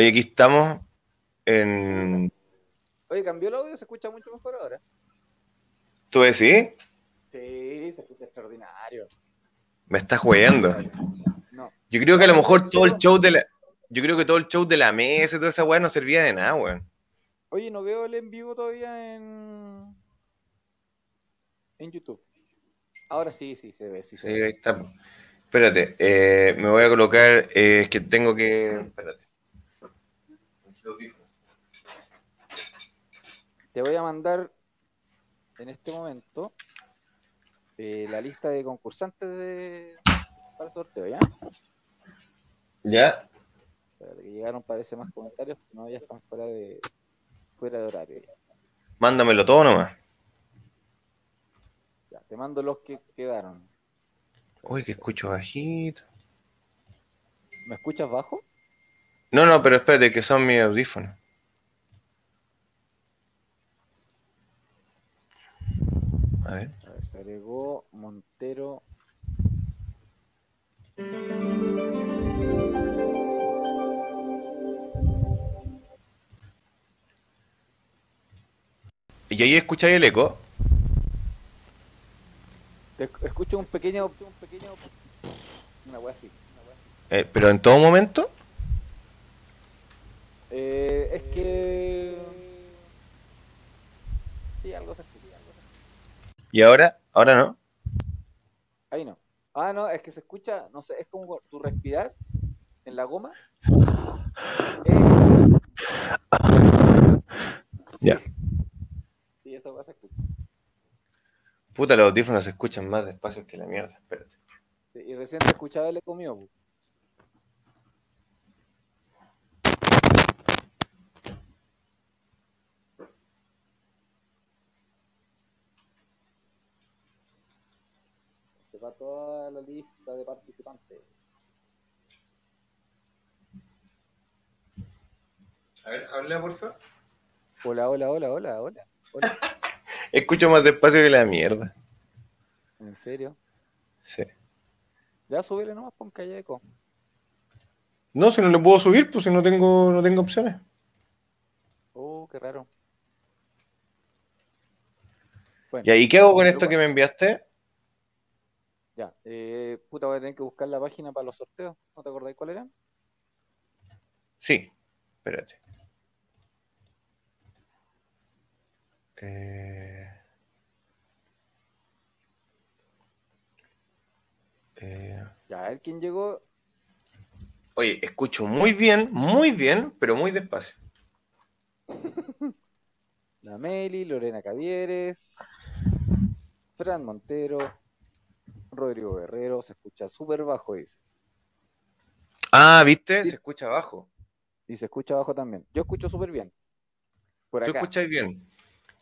Oye, aquí estamos en. Oye, cambió el audio, se escucha mucho mejor ahora. ¿Tú decís? Sí, se escucha extraordinario. Me estás jugando. No. Yo creo que a lo mejor todo el show de la. Yo creo que todo el show de la mesa y toda esa weá no servía de nada, weón. Oye, no veo el en vivo todavía en. en YouTube. Ahora sí, sí, se ve, sí se Sí, ve. ahí está. Espérate, eh, me voy a colocar. eh, es que tengo que. Espérate. Te voy a mandar en este momento eh, la lista de concursantes de... para el sorteo, ¿ya? ¿Ya? Espérate, que llegaron parece más comentarios, no, ya están fuera de fuera de horario. Ya. Mándamelo todo nomás. Ya, te mando los que quedaron. Uy, que escucho bajito. ¿Me escuchas bajo? No, no, pero espérate, que son mis audífonos. A ver. A ver, se agregó Montero. ¿Y ahí escucháis el eco? Te esc- escucho un pequeño, un pequeño, una wea así. una wea así. Eh, ¿Pero en todo momento? Eh, es que sí, algo se escucha, algo se escucha. ¿Y ahora? ¿Ahora no? Ahí no. Ah, no, es que se escucha, no sé, es como tu respirar en la goma. Ya. Sí, esa cosa se escucha. Puta, los audífonos se escuchan más despacio que la mierda. Espérate. Sí, y recién te escuchaba el eco mío. Va toda la lista de participantes. A ver, habla, por favor. Hola, hola, hola, hola, hola. hola. Escucho más despacio que la mierda. ¿En serio? Sí. Ya súbele nomás, pon que haya eco. No, si no le puedo subir, pues si no tengo, no tengo opciones. Oh, qué raro. Bueno, ¿Y ahí qué hago con esto que me enviaste? Ya, eh, puta, voy a tener que buscar la página para los sorteos. ¿No te acordáis cuál era? Sí. Espérate. Eh... Eh... Ya, a ver quién llegó. Oye, escucho muy bien, muy bien, pero muy despacio. La Meli, Lorena Cavieres, Fran Montero, Rodrigo Guerrero. Se escucha súper bajo, dice. Ah, ¿viste? Se escucha abajo. Y se escucha bajo también. Yo escucho súper bien. Por Tú escuchas bien.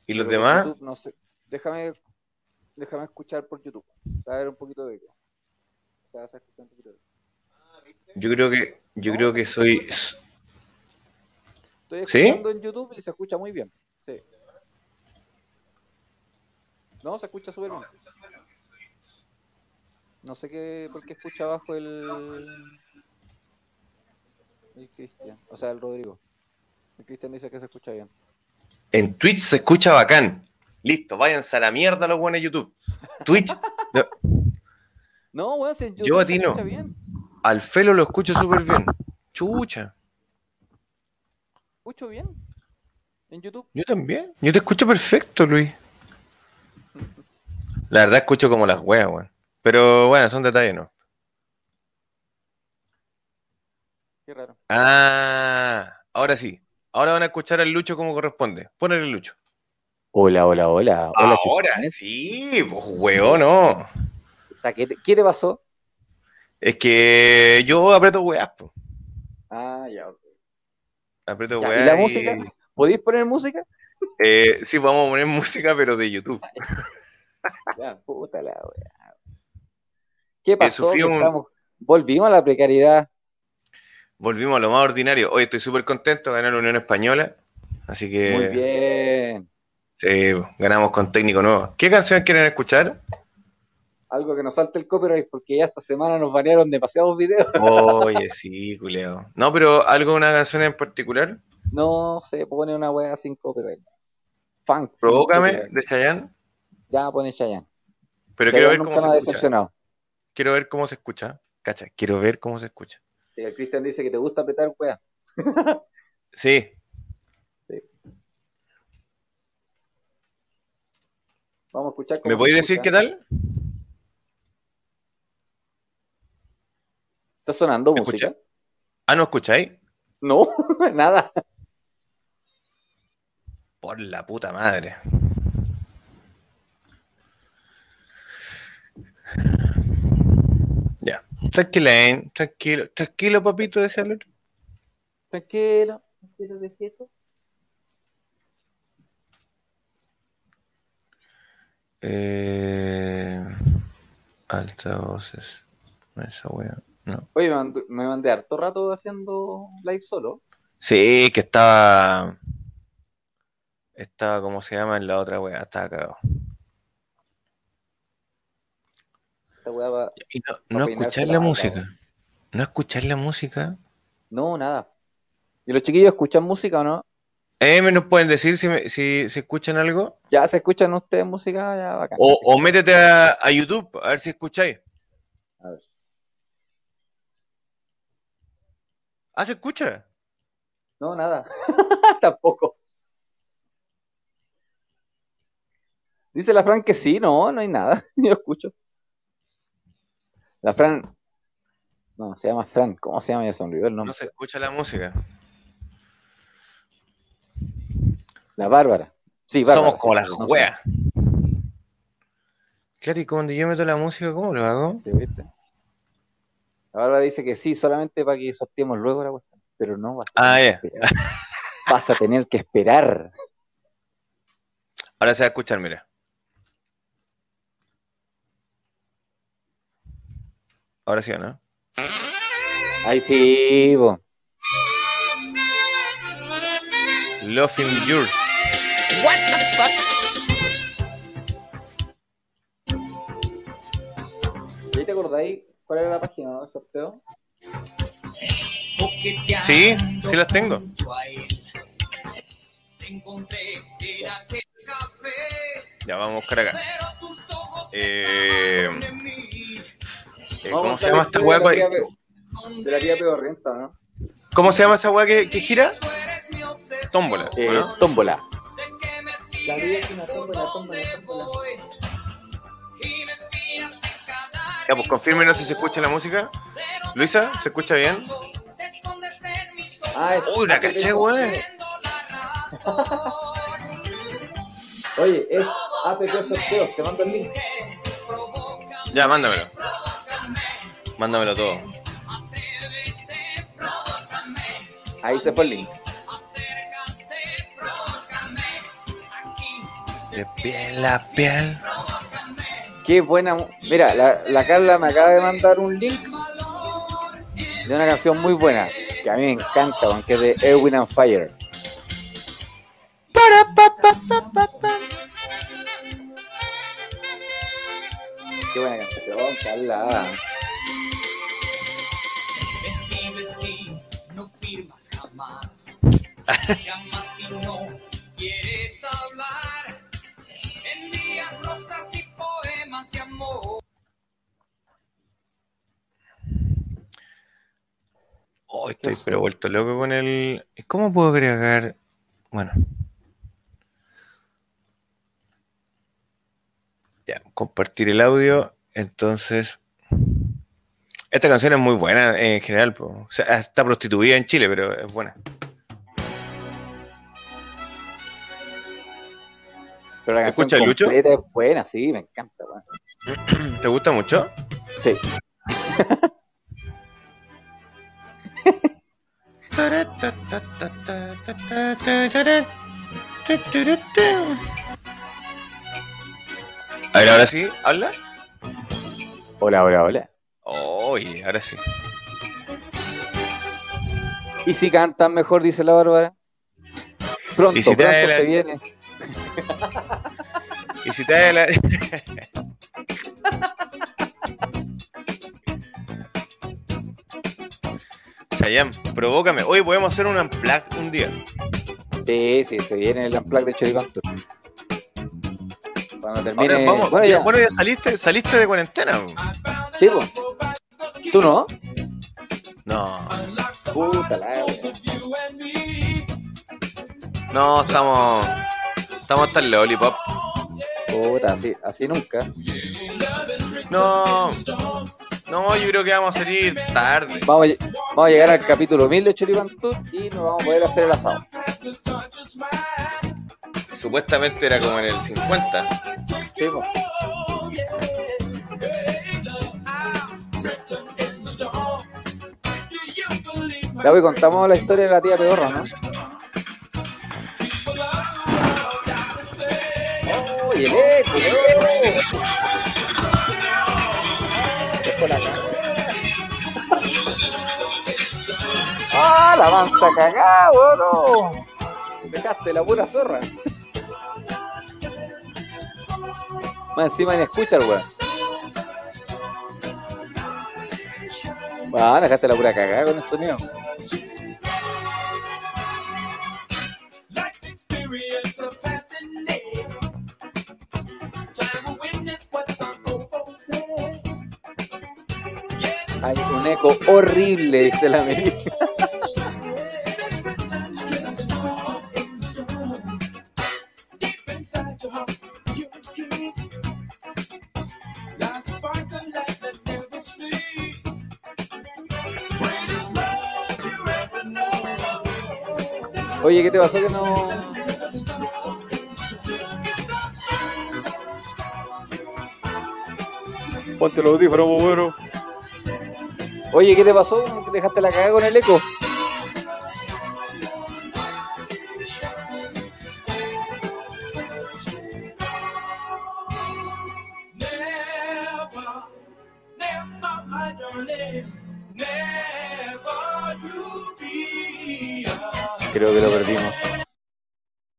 ¿Y los Pero demás? YouTube, no sé. Déjame, déjame escuchar por YouTube. A ver un poquito de eco. Un poquito de eco. Yo creo que, yo creo que soy. Estoy ¿Sí? escuchando en YouTube y se escucha muy bien. Sí. No, se escucha súper bien. No sé qué, por qué escucha abajo el. El Cristian. O sea, el Rodrigo. El Cristian dice que se escucha bien. En Twitch se escucha bacán. Listo, váyanse a la mierda los buenos de YouTube. Twitch, no, No, weón, si YouTube Yo a ti no. bien. al Felo lo escucho súper bien. Chucha. ¿Escucho bien? En YouTube. Yo también. Yo te escucho perfecto, Luis. La verdad escucho como las weas, weón. Pero bueno, son detalles, ¿no? Qué raro. Ah, ahora sí. Ahora van a escuchar al Lucho como corresponde. Ponele el Lucho. Hola, hola, hola. Hola, ahora sí, pues weón, no. O sea, ¿qué, te- qué te pasó? Es que yo aprieto weas, po. Ah, ya. ok. Aprieto Ya, weas. ¿Y la música? ¿Podéis poner música? Eh, sí, vamos a poner música, pero de YouTube. Ya, puta la wea. ¿Qué pasó? Que un- estamos- Volvimos a la precariedad. Volvimos a lo más ordinario. Hoy estoy súper contento de ganar la Unión Española. Así que Muy bien. sí, ganamos con técnico nuevo. ¿Qué canción quieren escuchar? Algo que nos salte el copyright porque ya esta semana nos banearon demasiados videos. Oye, sí, culeo. No, pero algo, una canción en particular. No se pone una wea sin copyright. Funk. Provócame, copyright. de Chayanne. Ya pone Chayanne. Pero Chayanne quiero ver cómo se escucha. Quiero ver cómo se escucha. Cacha, quiero ver cómo se escucha. Sí, el Cristian dice que te gusta apretar wea. Sí, Vamos a escuchar cómo ¿me podéis decir qué tal? ¿Está sonando ¿Me música? escucha? Ah, ¿no escucháis? No, nada. Por la puta madre. Ya. Tranquila, ¿eh? tranquilo, tranquilo, papito, decía el otro. Tranquilo, tranquilo, viejito. Eh, altavoces. Esa wea. No. Oye, me mandé, me mandé harto rato haciendo live solo. Sí, que estaba. Estaba, ¿cómo se llama? En la otra wea. Estaba cagado. Esta weá va- Y no, escuchar la música. No escuchar la música. No, nada. ¿Y los chiquillos escuchan música o no? Eh, ¿me nos pueden decir si, me- si, si escuchan algo? ¿Ya se escuchan ustedes música? Ya, bacán. O, o métete a, a YouTube a ver si escucháis. A ver. Ah, se escucha. No, nada. Tampoco. Dice la Fran que sí, no, no hay nada. Ni lo escucho. La Fran. No, se llama Fran. ¿Cómo se llama? Ya se el No nombre. se escucha la música. La Bárbara. Sí, Bárbara. Somos como las no weas. Claro, y cuando yo meto la música, ¿cómo lo hago? Sí, ¿viste? La Bárbara dice que sí, solamente para que sorteemos luego la cuestión. Pero no vas a Ah, esperar. Vas a tener que esperar. Ahora se va a escuchar, mira. Ahora sí o no. Ay, sí, bo. Loving Yours. ¿Y ahí te acordáis cuál era la página no, sorteo? Sí, sí las tengo. Ya vamos a buscar acá. Eh, eh, ¿Cómo se llama esta weá? de la tía Pe- De la tía Pedorrienta, ¿no? ¿Cómo se llama esa weá que, que gira? Tómbola. Eh, ¿no? Tómbola. La vida es una tómbola, tómbola, tómbola. Ya, pues confírmenos si se escucha la música. Luisa, ¿se escucha bien? Ah, es- Uy, la caché, weón. Oye, es APP sorteo, te mando el link. Ya, mándamelo. Mándamelo todo. Ahí se fue el link. De piel a piel. Qué buena. Mira, la, la Carla me acaba de mandar un link de una canción muy buena que a mí me encanta, aunque es de Erwin and Fire. Qué buena canción, Carla. Oh, estoy pero vuelto loco con el. ¿Cómo puedo agregar? Bueno. Ya, compartir el audio. Entonces. Esta canción es muy buena en general. po. O sea, está prostituida en Chile, pero es buena. Pero la canción ¿Escucha, Lucho? completa es buena, sí, me encanta. ¿Te gusta mucho? Sí. A ver, ahora sí, habla. Hola, hola, hola. Oye, ahora sí. ¿Y si cantan mejor, dice la Bárbara? Pronto, ¿Y si pronto la- se viene y si te da la... Chayam, provócame. Hoy podemos hacer un unplug un día. Sí, sí, se viene el unplug de Choricanto. Cuando termine. Vamos. Bueno, ya. saliste, saliste de cuarentena. Bro. Sí, ¿Tú no? No. Puta la... No, estamos. Estamos hasta el lollipop. Puta, así, así nunca. No, no, yo creo que vamos a salir tarde. Vamos a, vamos a llegar al capítulo 1000 de Choripán Tour y nos vamos a poder hacer el asado. Supuestamente era como en el 50. Sí, pues. Ya hoy contamos la historia de la tía Pedorra, ¿no? ¡Ah, la mansa cagada, weón! Dejaste la pura zorra. Más encima ni escucha el weón. Bueno, dejaste la pura cagada con el sonido. Hay un eco horrible, dice la Meli. Oye, ¿qué te pasó que no...? Ponte los audífonos, bueno. Oye, ¿qué te pasó? ¿Que dejaste la cagada con el eco? Creo que lo perdimos.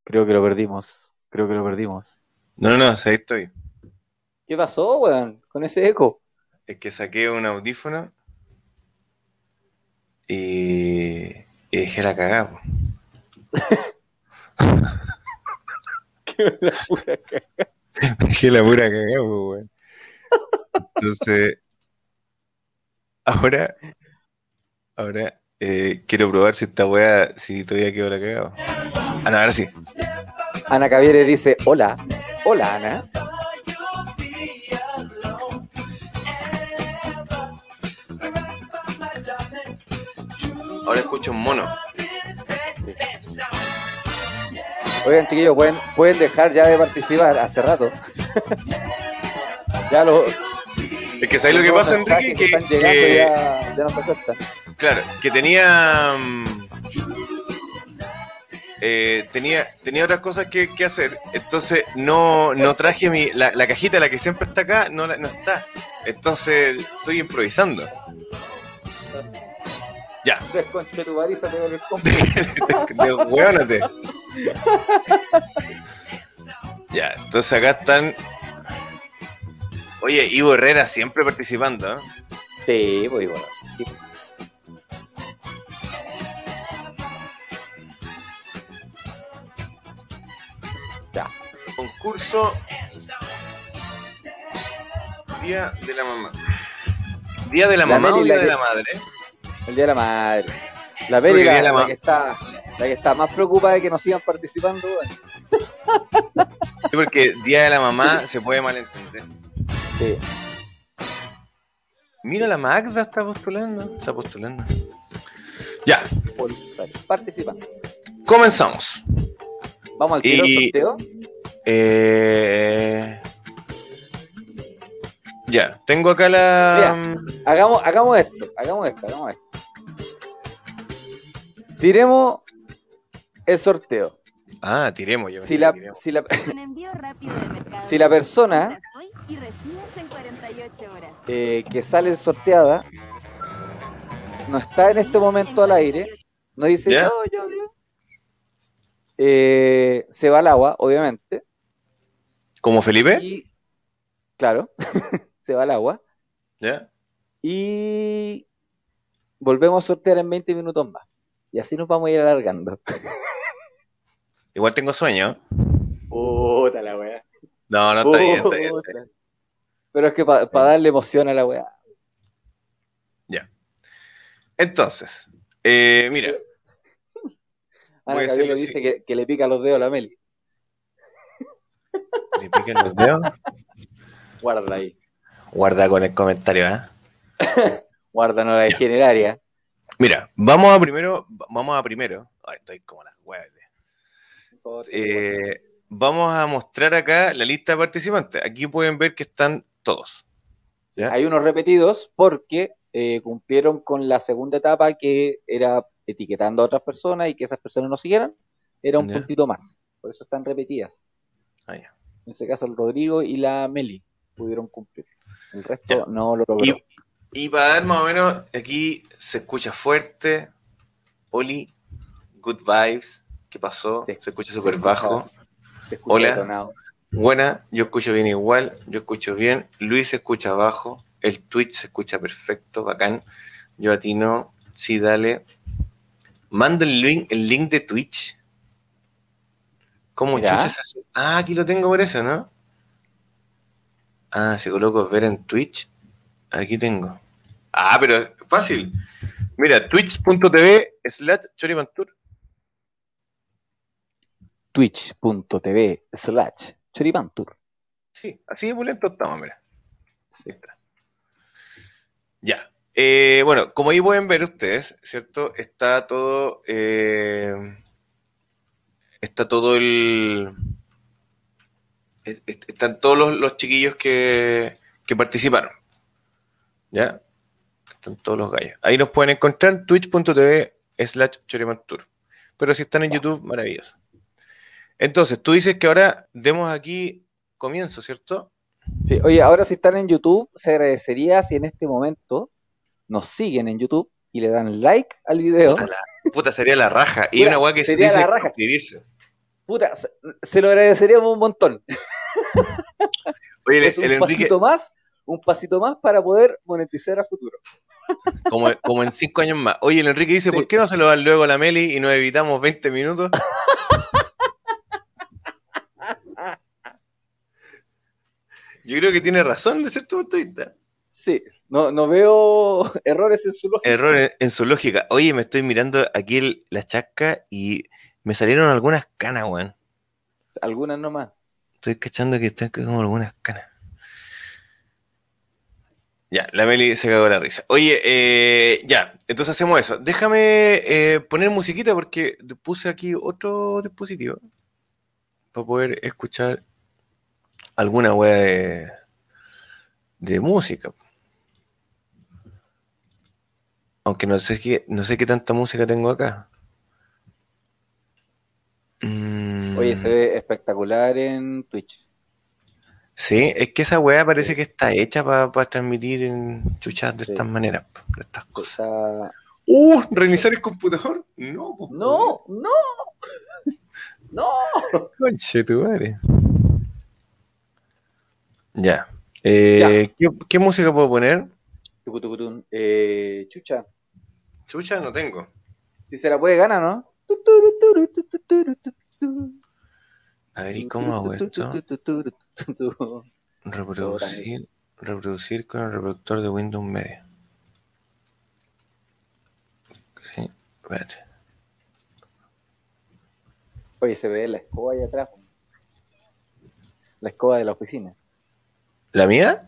Creo que lo perdimos. Creo que lo perdimos. No, no, no, ahí estoy. ¿Qué pasó, weón? Con ese eco. Es que saqué un audífono y, y dejé la cagada. po. La pura cagada. Dejé la pura cagada, po, weón. Entonces, ahora, ahora eh, quiero probar si esta weá, si todavía quedó la cagada. Ah, no, ahora sí. Ana Cavieres dice, hola. Hola, Ana. Ahora escucho un mono. Oigan, chiquillos, pueden, pueden dejar ya de participar hace rato. ya los... Es que ¿sabes lo que pasa, Enrique? Que, que- ya, ya no se aceptan. Claro, que tenía. mm, eh, tenía, tenía otras cosas que, que hacer. Entonces no, no traje mi. La, la cajita, la que siempre está acá, no, la- no está. Entonces estoy improvisando. Ya, Desconche tu varita, te el compu. de hueónate. Ya, entonces acá están. Oye, Ivo Herrera siempre participando, ¿eh? Sí, pues. Sí. Ya. Concurso Día de la Mamá. Día de la, La Mamá o Día la de la Madre. El día de la madre. La día la, la que está, la que está más preocupada de que no sigan participando. Sí, porque Día de la Mamá se puede malentender. Sí. Mira, la Magda está postulando. Está postulando. Ya, Participando. comenzamos. Vamos al tiro Y- sorteo. Eh, Ya, tengo acá la. Hagamos, hagamos esto, hagamos esto, hagamos esto. Tiremos el sorteo. Ah, tiremos. Yo Si la, que tiremos. si la, Un envío rápido de mercado. Si la persona- Compras hoy Y recibes en 48 horas. eh, que sale sorteada no está en este momento al aire, no dice ¿Ya? yo, yo, yo. Eh, se va al agua, obviamente, ¿Como Felipe? y claro, se va al agua ¿Ya? y volvemos a sortear en 20 minutos más. Y así nos vamos a ir alargando. Igual tengo sueño. Puta la weá. No, no está bien, está bien. está bien. Pero es que para darle emoción a la weá. Entonces, eh, mira, Ana hacerlo dice que, que le pica los dedos a la Meli. le piquen los dedos. Guárdala ahí. Guarda con el comentario, ¿eh? Guarda nueva itineraria. Mira, vamos a primero, vamos a primero. Ay, estoy como las huevas. Eh, vamos a mostrar acá la lista de participantes. Aquí pueden ver que están todos. ¿ya? Hay unos repetidos porque eh, cumplieron con la segunda etapa que era etiquetando a otras personas y que esas personas nos siguieran. Era un Ya. puntito más. Por eso están repetidas. Ah, ya. En ese caso, el Rodrigo y la Meli pudieron cumplir. El resto Ya. no lo logró. Y, para dar más o menos, aquí se escucha fuerte. Oli, good vibes. ¿Qué pasó? Sí. Se escucha súper Se bajo. se escucha Hola. detonado. Buena, yo escucho bien igual, yo escucho bien. Luis se escucha bajo, el Twitch se escucha perfecto, bacán. Yo a ti no, sí, dale. Manda el link, el link de Twitch. ¿Cómo Ya. chucha se hace? Ah, aquí lo tengo por eso, ¿no? Ah, si coloco ver en Twitch, aquí tengo. Ah, pero es fácil. Mira, twitch.tv slash choripantur. Twitch.tv slash choripantur. Sí, así de pulento estamos, mira. Sí. Ya. Eh, bueno, como ahí pueden ver ustedes, ¿cierto? Está todo. eh, está todo el. es- es- Están todos los, los chiquillos que, que participaron. ¿Ya? Están todos los gallos. Ahí nos pueden encontrar twitch.tv slash chorimantur. Pero si están en YouTube, maravilloso. Entonces, tú dices que ahora demos aquí comienzo, ¿cierto? Sí, oye, ahora si están en YouTube, se agradecería si en este momento nos siguen en YouTube y le dan like al video. Puta, la- puta, sería la raja. Y Mira, una weá que se dice la raja. suscribirse. Puta, se, se lo agradeceríamos un montón. Oye, el, Es un el Enrique, más, un pasito más para poder monetizar a futuro. como, como en cinco años más. Oye, el Enrique dice, Sí. ¿por qué no se lo dan luego a la Meli y nos evitamos 20 minutos? Yo creo que tiene razón de cierto punto de vista. Sí, no, no veo errores en su lógica. Error en, en su lógica. Oye, me estoy mirando aquí el- la chasca y me salieron algunas canas, weón. Algunas nomás. Estoy cachando que están como algunas canas. Ya, la Meli se cagó la risa. Oye, eh, ya, entonces hacemos eso. Déjame eh, poner musiquita porque puse aquí otro dispositivo para poder escuchar alguna wea de, de música. Aunque no sé qué, no sé qué tanta música tengo acá. Mm. Oye, se ve espectacular en Twitch. Sí, es que esa weá parece que está hecha para transmitir en chuchas de Sí. estas maneras, de estas cosas. ¡Uh! ¿Reiniciar el computador? No, po, No, no, no. Conche tu madre. Ya. Eh, ¿qué, qué música puedo poner? Eh, chucha, Chucha no tengo. si se la puede ganar, ¿no? A ver, ¿y cómo hago esto? Reproducir, reproducir con el reproductor de Windows Media. Sí, espérate. Oye, se ve la escoba ahí atrás. La escoba de la oficina. ¿La mía?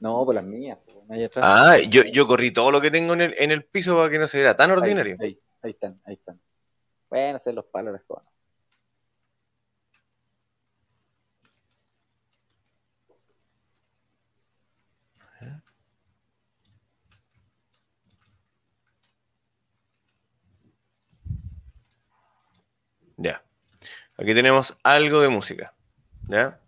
No, por las mías. ahí atrás. Ah, yo, yo corrí todo lo que tengo en el, en el piso para que no se viera tan Ahí, ordinario. Ahí, ahí están, ahí están. Pueden hacer los palos de la Ya. Aquí tenemos algo de música. ¿Ya?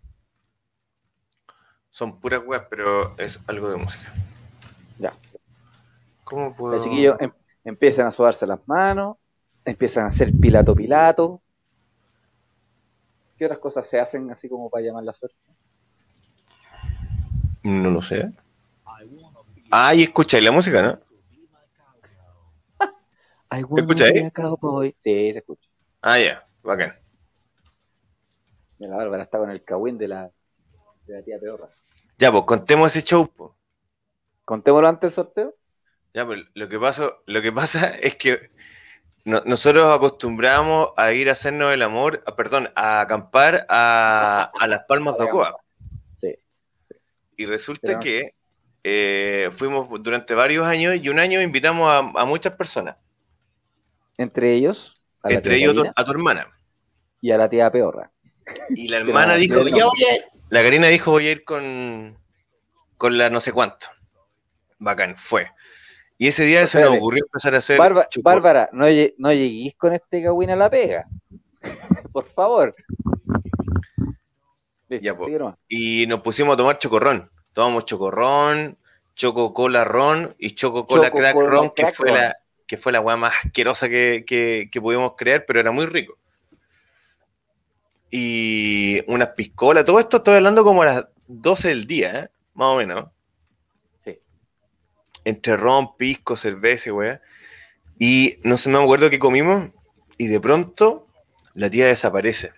Son puras weas, pero es algo de música. Ya. ¿Cómo puedo...? Los chiquillos em- empiezan a sobarse las manos, empiezan a hacer pilato pilato. ¿Qué otras cosas se hacen así como para llamar la suerte? No lo sé. Ah, y escucháis la música, ¿no? I a cowboy. Sí, se escucha. Ah, ya, bacán. Mira, La Bárbara está con el cagüín de la, de la tía Peorra. Ya, pues contemos ese show. po. Contémoslo antes del sorteo. Ya, pues lo que pasa, lo que pasa es que no- nosotros acostumbramos a ir a hacernos el amor, a- perdón, a acampar a, a las Palmas de Ocoa. Sí. Y resulta Pero- que eh, fuimos durante varios años y un año invitamos a, a muchas personas, Entre ellos, a entre ellos a tu hermana. y a la tía Peorra. Y la hermana dijo, sí, ya no. voy a ir. La Karina dijo, voy a ir con, con la no sé cuánto. Bacán, fue. Y ese día se nos ocurrió empezar a hacer... Bárbara, no, no lleguís con este cagüín a la pega. Por favor. Listo, Ya, nomás. Y nos pusimos a tomar chocorrón. Tomamos chocorrón, choco cola ron y choco cola crack ron, que fue, la, que fue la weá más asquerosa que, que, que pudimos crear, pero era muy rico. Y unas piscolas, todo esto estoy hablando como a las 12 del día, ¿eh? más o menos. Sí. Entre ron, pisco, cerveza y weá. Y no sé, no me acuerdo qué comimos. Y de pronto la tía desaparece.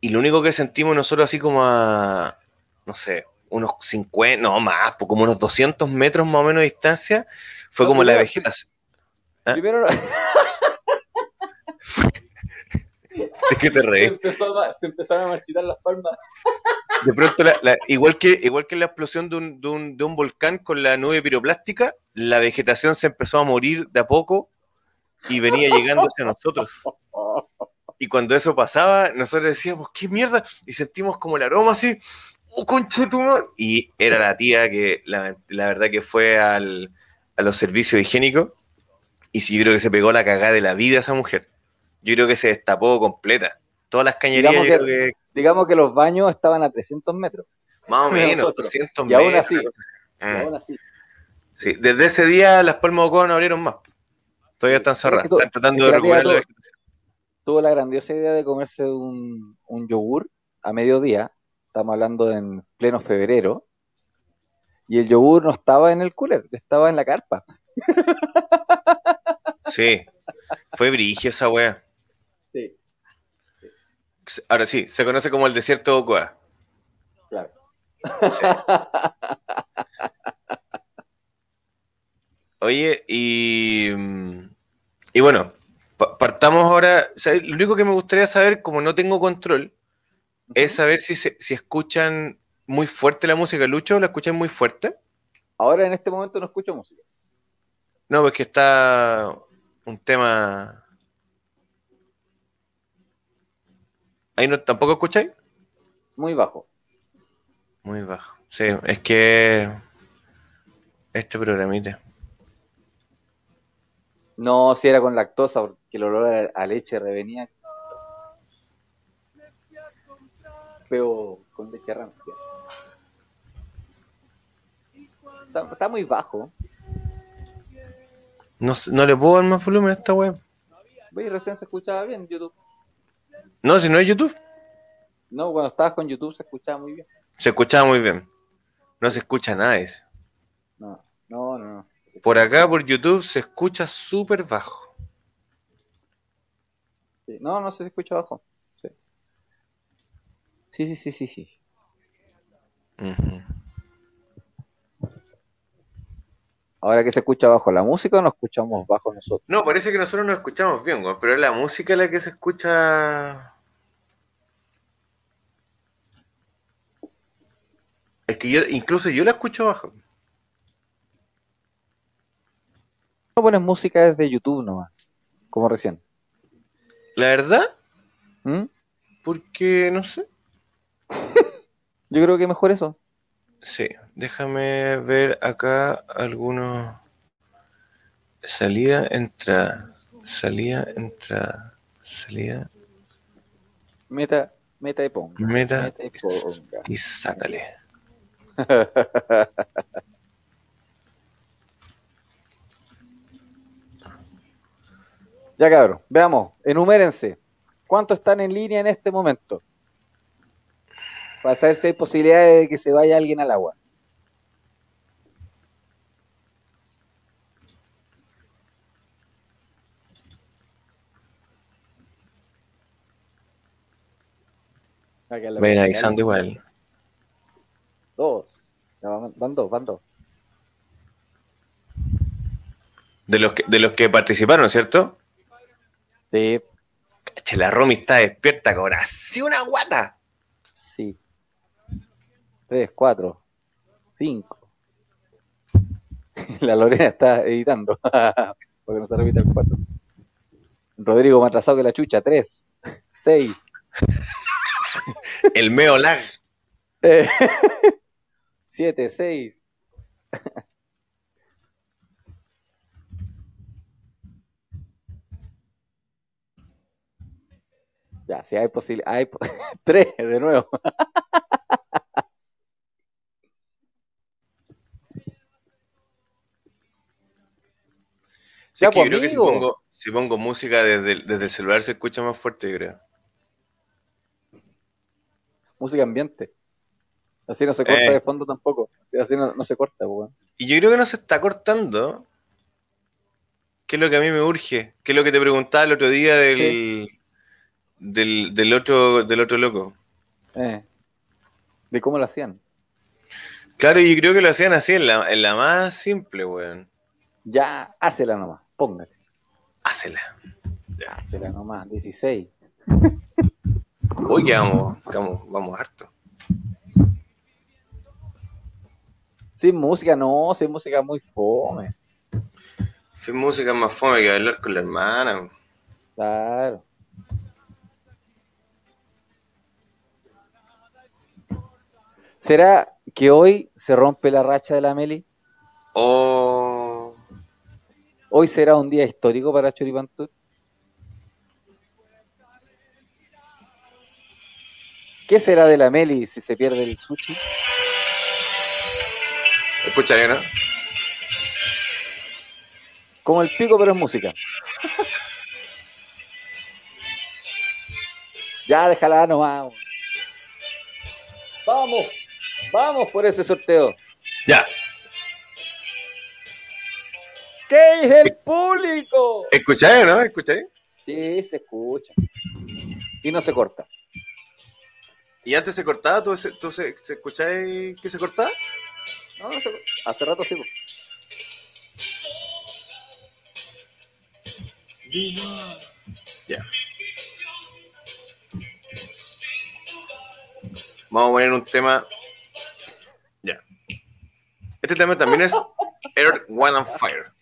Y lo único que sentimos nosotros así como a, no sé, unos 50, no más, pues como unos 200 metros más o menos de distancia, fue como la vegetación. ¿Ah? Primero ¿De qué te se, reís? empezó a- se empezaron a marchitar las palmas. De pronto, la- la- igual, que, igual que la explosión de un, de, un, de un volcán con la nube piroplástica, la vegetación se empezó a morir de a poco y venía llegando hacia nosotros. Y cuando eso pasaba, nosotros decíamos, ¿qué mierda? Y sentimos como el aroma así, ¡oh, concha de tu madre! Y era la tía que, la, la verdad, que fue al, a los servicios higiénicos. Y sí, yo creo que se pegó la cagada de la vida esa mujer. Yo creo que se destapó completa. Todas las cañerías, Digamos yo que- creo que Digamos que los baños estaban a 300 metros. más o menos, nosotros. 200 Y aún metros. así, y Mm. aún así. Sí, desde ese día las palmas de Ocoa no abrieron más. Todavía están cerradas. Es que to- Están tratando de recuperar la vegetación. Tuvo la grandiosa idea de comerse un, un yogur a mediodía. Estamos hablando en pleno febrero. Y el yogur no estaba en el cooler, estaba en la carpa. Sí, fue brigio esa wea. Sí, Ahora sí, se conoce como el desierto de Ocoa. claro. Sí. Oye, y, mm, y bueno, pa- partamos ahora. o sea, lo único que me gustaría saber, como no tengo control, es saber si, se- si escuchan muy fuerte la música. Lucho, ¿la escuchan muy fuerte? Ahora en este momento no escucho música. No, pues que está un tema. ¿Ahí no, tampoco escucháis? Muy bajo. Muy bajo. Sí, es que este programita. No, si era con lactosa, porque el olor a, leche revenía. Pero con leche rancia. Está, está muy bajo. No, no le puedo dar más volumen a esta web. Oye, recién se escuchaba bien en YouTube. No, si no es YouTube, No, cuando estabas con YouTube se escuchaba muy bien. se escuchaba muy bien. No se escucha nada. No, no, no. no. Por acá, por YouTube, se escucha súper bajo. Sí, No, no se escucha bajo. Sí. Sí, sí, sí, sí. Ahora que se escucha bajo la música, nos escuchamos bajo nosotros. No, parece que nosotros nos escuchamos bien, pero es la música la que se escucha. Es que yo, incluso yo la escucho bajo. No pones música desde YouTube nomás, como recién. La verdad, ¿Mm? porque no sé. Yo creo que mejor eso. Sí, déjame ver acá algunos. Salida, entrada. Salida, entrada. Salida, Meta, meta y ponga. meta Meta y ponga. y sácale. Ya cabrón, veamos, enumérense. ¿Cuántos están en línea en este momento? para saber si hay posibilidades de que se vaya alguien al agua. Ven ahí, Sandy igual. Dos. Van dos, van dos. De los que, de los que participaron, ¿cierto? Sí. Cache, la Romy está despierta, con así una guata. Tres, cuatro, cinco. La Lorena está editando. Porque no se repita el cuatro. Rodrigo más atrasado que la chucha. Tres, seis. El meo lag. Siete, seis. Ya, si hay posible, hay tres de nuevo. Sí, Ya, que yo pues, creo que si pongo, si pongo música desde, el- desde el celular se escucha más fuerte, creo. Música ambiente. Así no se corta Eh. de fondo tampoco. Así, así no, no se corta, pues. Y yo creo que no se está cortando. ¿Qué es lo que a mí me urge? ¿Qué es lo que te preguntaba el otro día del, del, del otro, del otro loco? Eh. De cómo lo hacían. Claro, y creo que lo hacían así, en la, en la más simple, weón. Ya, hácela nomás, póngate. Hácela. Hácela nomás, 16. Uy, que vamos, vamos, vamos harto. Sin música, no, sin música muy fome. Sin música más fome que bailar con la hermana. Claro. ¿Será que hoy se rompe la racha de la Meli? Oh, ¿Hoy será un día histórico para Choripantur? ¿Qué será de la Meli si se pierde el sushi? escucha ¿no? Como el pico, pero es música. ya, déjala nomás. Vamos, vamos por ese sorteo. Ya, ¿Qué dice el público? escucha bien, ¿no? Escucha bien. Sí, se escucha. Y no se corta. ¿Y antes se cortaba? ¿Tú, se- tú se, se escucháis que se cortaba? No, no se corta. Hace rato sí. Ya. Vamos a poner un tema. Ya. Este tema también es Earth, One and Fire.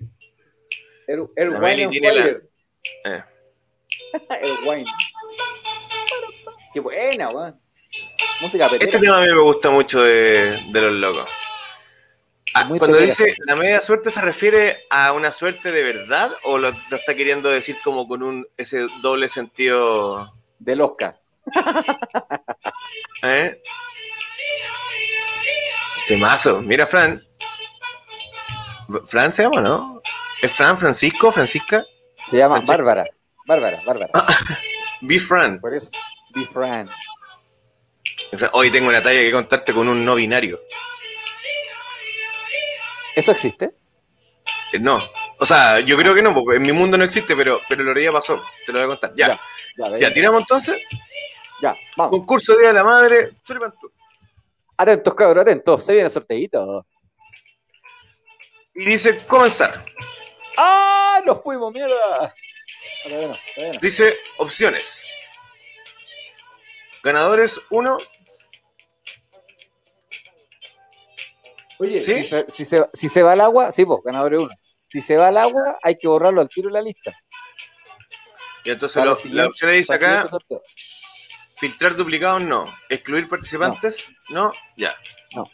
El, el La and tiene la-. Eh. el wine. Qué buena, weón. Música petera. Este tema a mí me gusta mucho de, de los locos. Ah, cuando petera. dice la media suerte, ¿se refiere a una suerte de verdad o lo, lo está queriendo decir como con un ese doble sentido? Del Oscar. ¿Eh? Temazo. Mira, Fran. Fran se llama, ¿no? ¿Es Fran, Francisco, Francisca? Se llama. Bárbara. Bárbara, Bárbara. Be Fran. Por eso. Be Fran. Hoy tengo una talla que contarte con un no binario. ¿Eso existe? Eh, No. O sea, yo creo que no, porque en mi mundo no existe, pero, pero lo ya pasó. Te lo voy a contar. Ya. Ya, tiramos entonces. Ya, vamos. Concurso Día de la Madre. Atentos, cabros, atentos. Se viene el sorteito. Y dice comenzar. ¡Ah! ¡Nos fuimos, mierda! Todavía no, todavía no. Dice opciones. Ganadores 1. Oye, ¿Sí? si, se, si, se, si se va al agua, sí, pues, ganadores uno. Si se va al agua, hay que borrarlo al tiro de la lista. Y entonces lo- la opción dice acá, filtrar duplicados no. Excluir participantes no. Ya. No.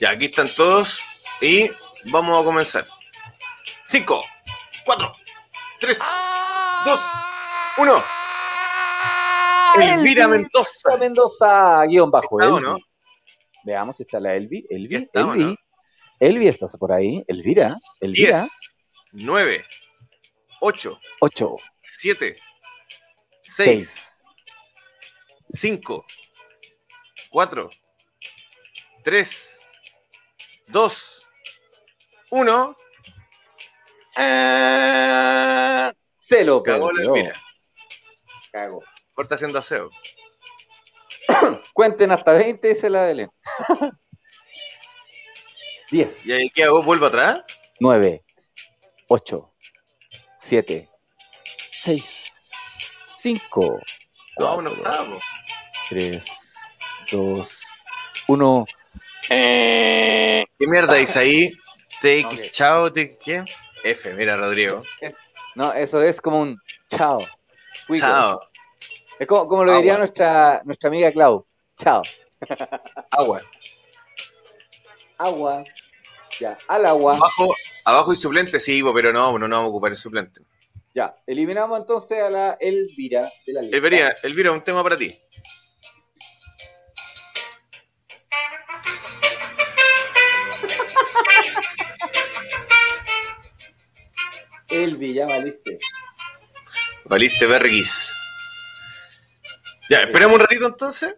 Ya, aquí están todos. Y vamos a comenzar. 5, 4, 3, 2, 1. Elvira Mendoza. Mendoza, guion bajo. Veamos si está la Elvi. Elvi, ¿Está Elvi. no? Elvi, ¿estás por ahí? Elvira, Elvira. 10, 9, 8, 8, 7, 6, 6, 5, 4, 3, 2, 1. Ah, se lo Cagó la perdió. Elvira. Cago. Corta haciendo aseo. Cuenten hasta 20, dice la Belén. 10, ¿Y ahí qué hago? ¿Vuelvo atrás? 9, 8, 7, 6, 5, No, no estamos. 3, 2, 1. ¿Qué mierda dice ahí? TX, Ok. chao, TX, ¿qué? F, mira, Rodrigo. No, eso es como un chao. Cuico. Chao. Es como, como lo diría nuestra, nuestra amiga Clau. Chao. Agua. Agua. Ya, al agua. Abajo, abajo y suplente, sí, Ivo, pero no, no, no vamos a ocupar el suplente. Ya, eliminamos entonces a la Elvira de la lista. Elvira, Elvira, un tema para ti. Elvi, ya valiste. Valiste Berguis. Ya, esperamos un ratito entonces.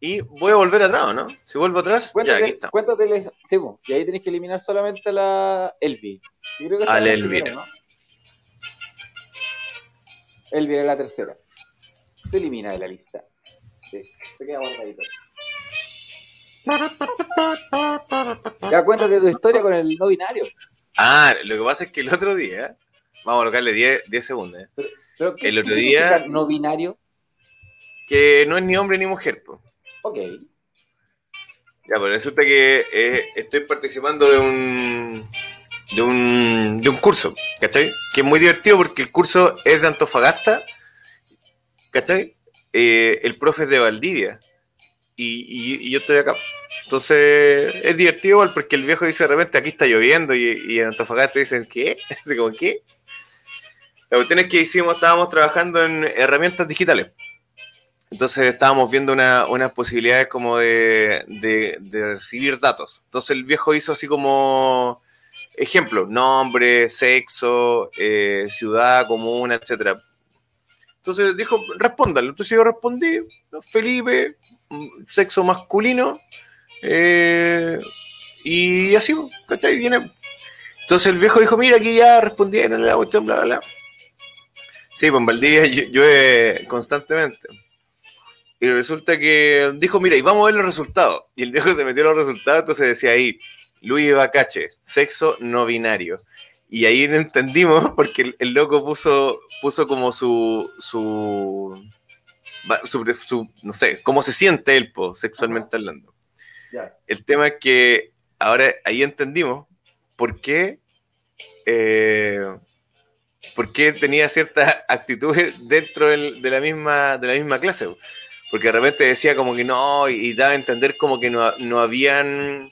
Y voy a volver atrás, ¿o ¿no? Si vuelvo atrás, ya, aquí Cuéntate, está. cuéntate, sí, y ahí tenés que eliminar solamente a la Elvi. Yo creo que A esta la es primera, Elvira. ¿no? Elvira es la tercera. Se elimina de la lista. Sí, se queda guardadito. Ya cuéntate tu historia con el no binario. Ah, lo que pasa es que el otro día, vamos a colocarle 10, 10 segundos, ¿eh? Pero, ¿qué, El otro qué día- no binario? que no es ni hombre ni mujer, pues. Ok. Ya, pues resulta que eh, estoy participando de un, de un de un curso, ¿cachai? Que es muy divertido porque el curso es de Antofagasta, ¿cachai? Eh, el profe es de Valdivia y, yo estoy acá. Entonces es divertido igual porque el viejo dice de repente aquí está lloviendo y, y en Antofagasta dicen ¿qué? Así como ¿qué? La cuestión es que hicimos, estábamos trabajando en herramientas digitales. Entonces estábamos viendo una- unas posibilidades como de, recibir datos. Entonces el viejo hizo así como ejemplo, nombre, sexo, eh, ciudad, comuna, etcétera. Entonces dijo, respóndalo. Entonces yo respondí. Felipe, sexo masculino, eh, y así, ¿cachai? Viene. Entonces el viejo dijo, mira, aquí ya respondieron la cuestión, bla, bla, bla. Sí, pues en Valdivia llu- llueve constantemente. Y resulta que dijo, mira, y vamos a ver los resultados. Y el viejo se metió en los resultados, entonces decía ahí, Luis Bacache, sexo no binario. Y ahí entendimos, porque el, el loco puso, puso como su, su, va- su, no sé, cómo se siente él, po, sexualmente hablando. El tema es que ahora ahí entendimos por qué, eh, por qué tenía ciertas actitudes dentro del- de, la misma, de la misma clase. po. Porque de repente decía como que no, y, y daba a entender como que no, no habían,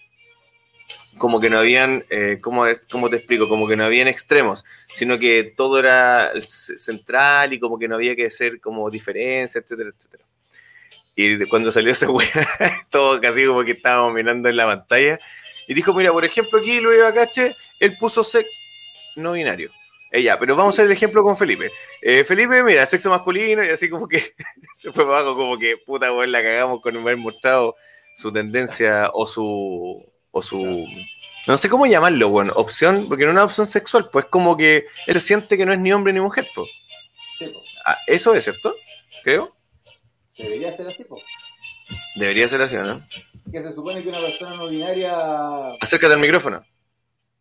como que no habían, eh, ¿cómo, es- ¿cómo te explico? Como que no habían extremos, sino que todo era central y como que no había que hacer como diferencia, etcétera, etcétera. Y cuando salió ese weá, todo casi como que estábamos mirando en la pantalla, y dijo, mira, por ejemplo aquí Luis Bacache, él puso sex no binario. Eh, ya, pero vamos a hacer el ejemplo con Felipe. Eh, Felipe, mira, sexo masculino, y así como que se fue abajo, como que puta weón, la cagamos con haber mostrado su tendencia o su. O su. No sé cómo llamarlo, bueno, opción, porque no es una opción sexual, pues como que él se siente que no es ni hombre ni mujer, pues. Sí. Ah, eso es, ¿cierto? Creo. Debería ser así, po. Debería ser así, ¿no? Que se supone que una persona no binaria Acércate al micrófono.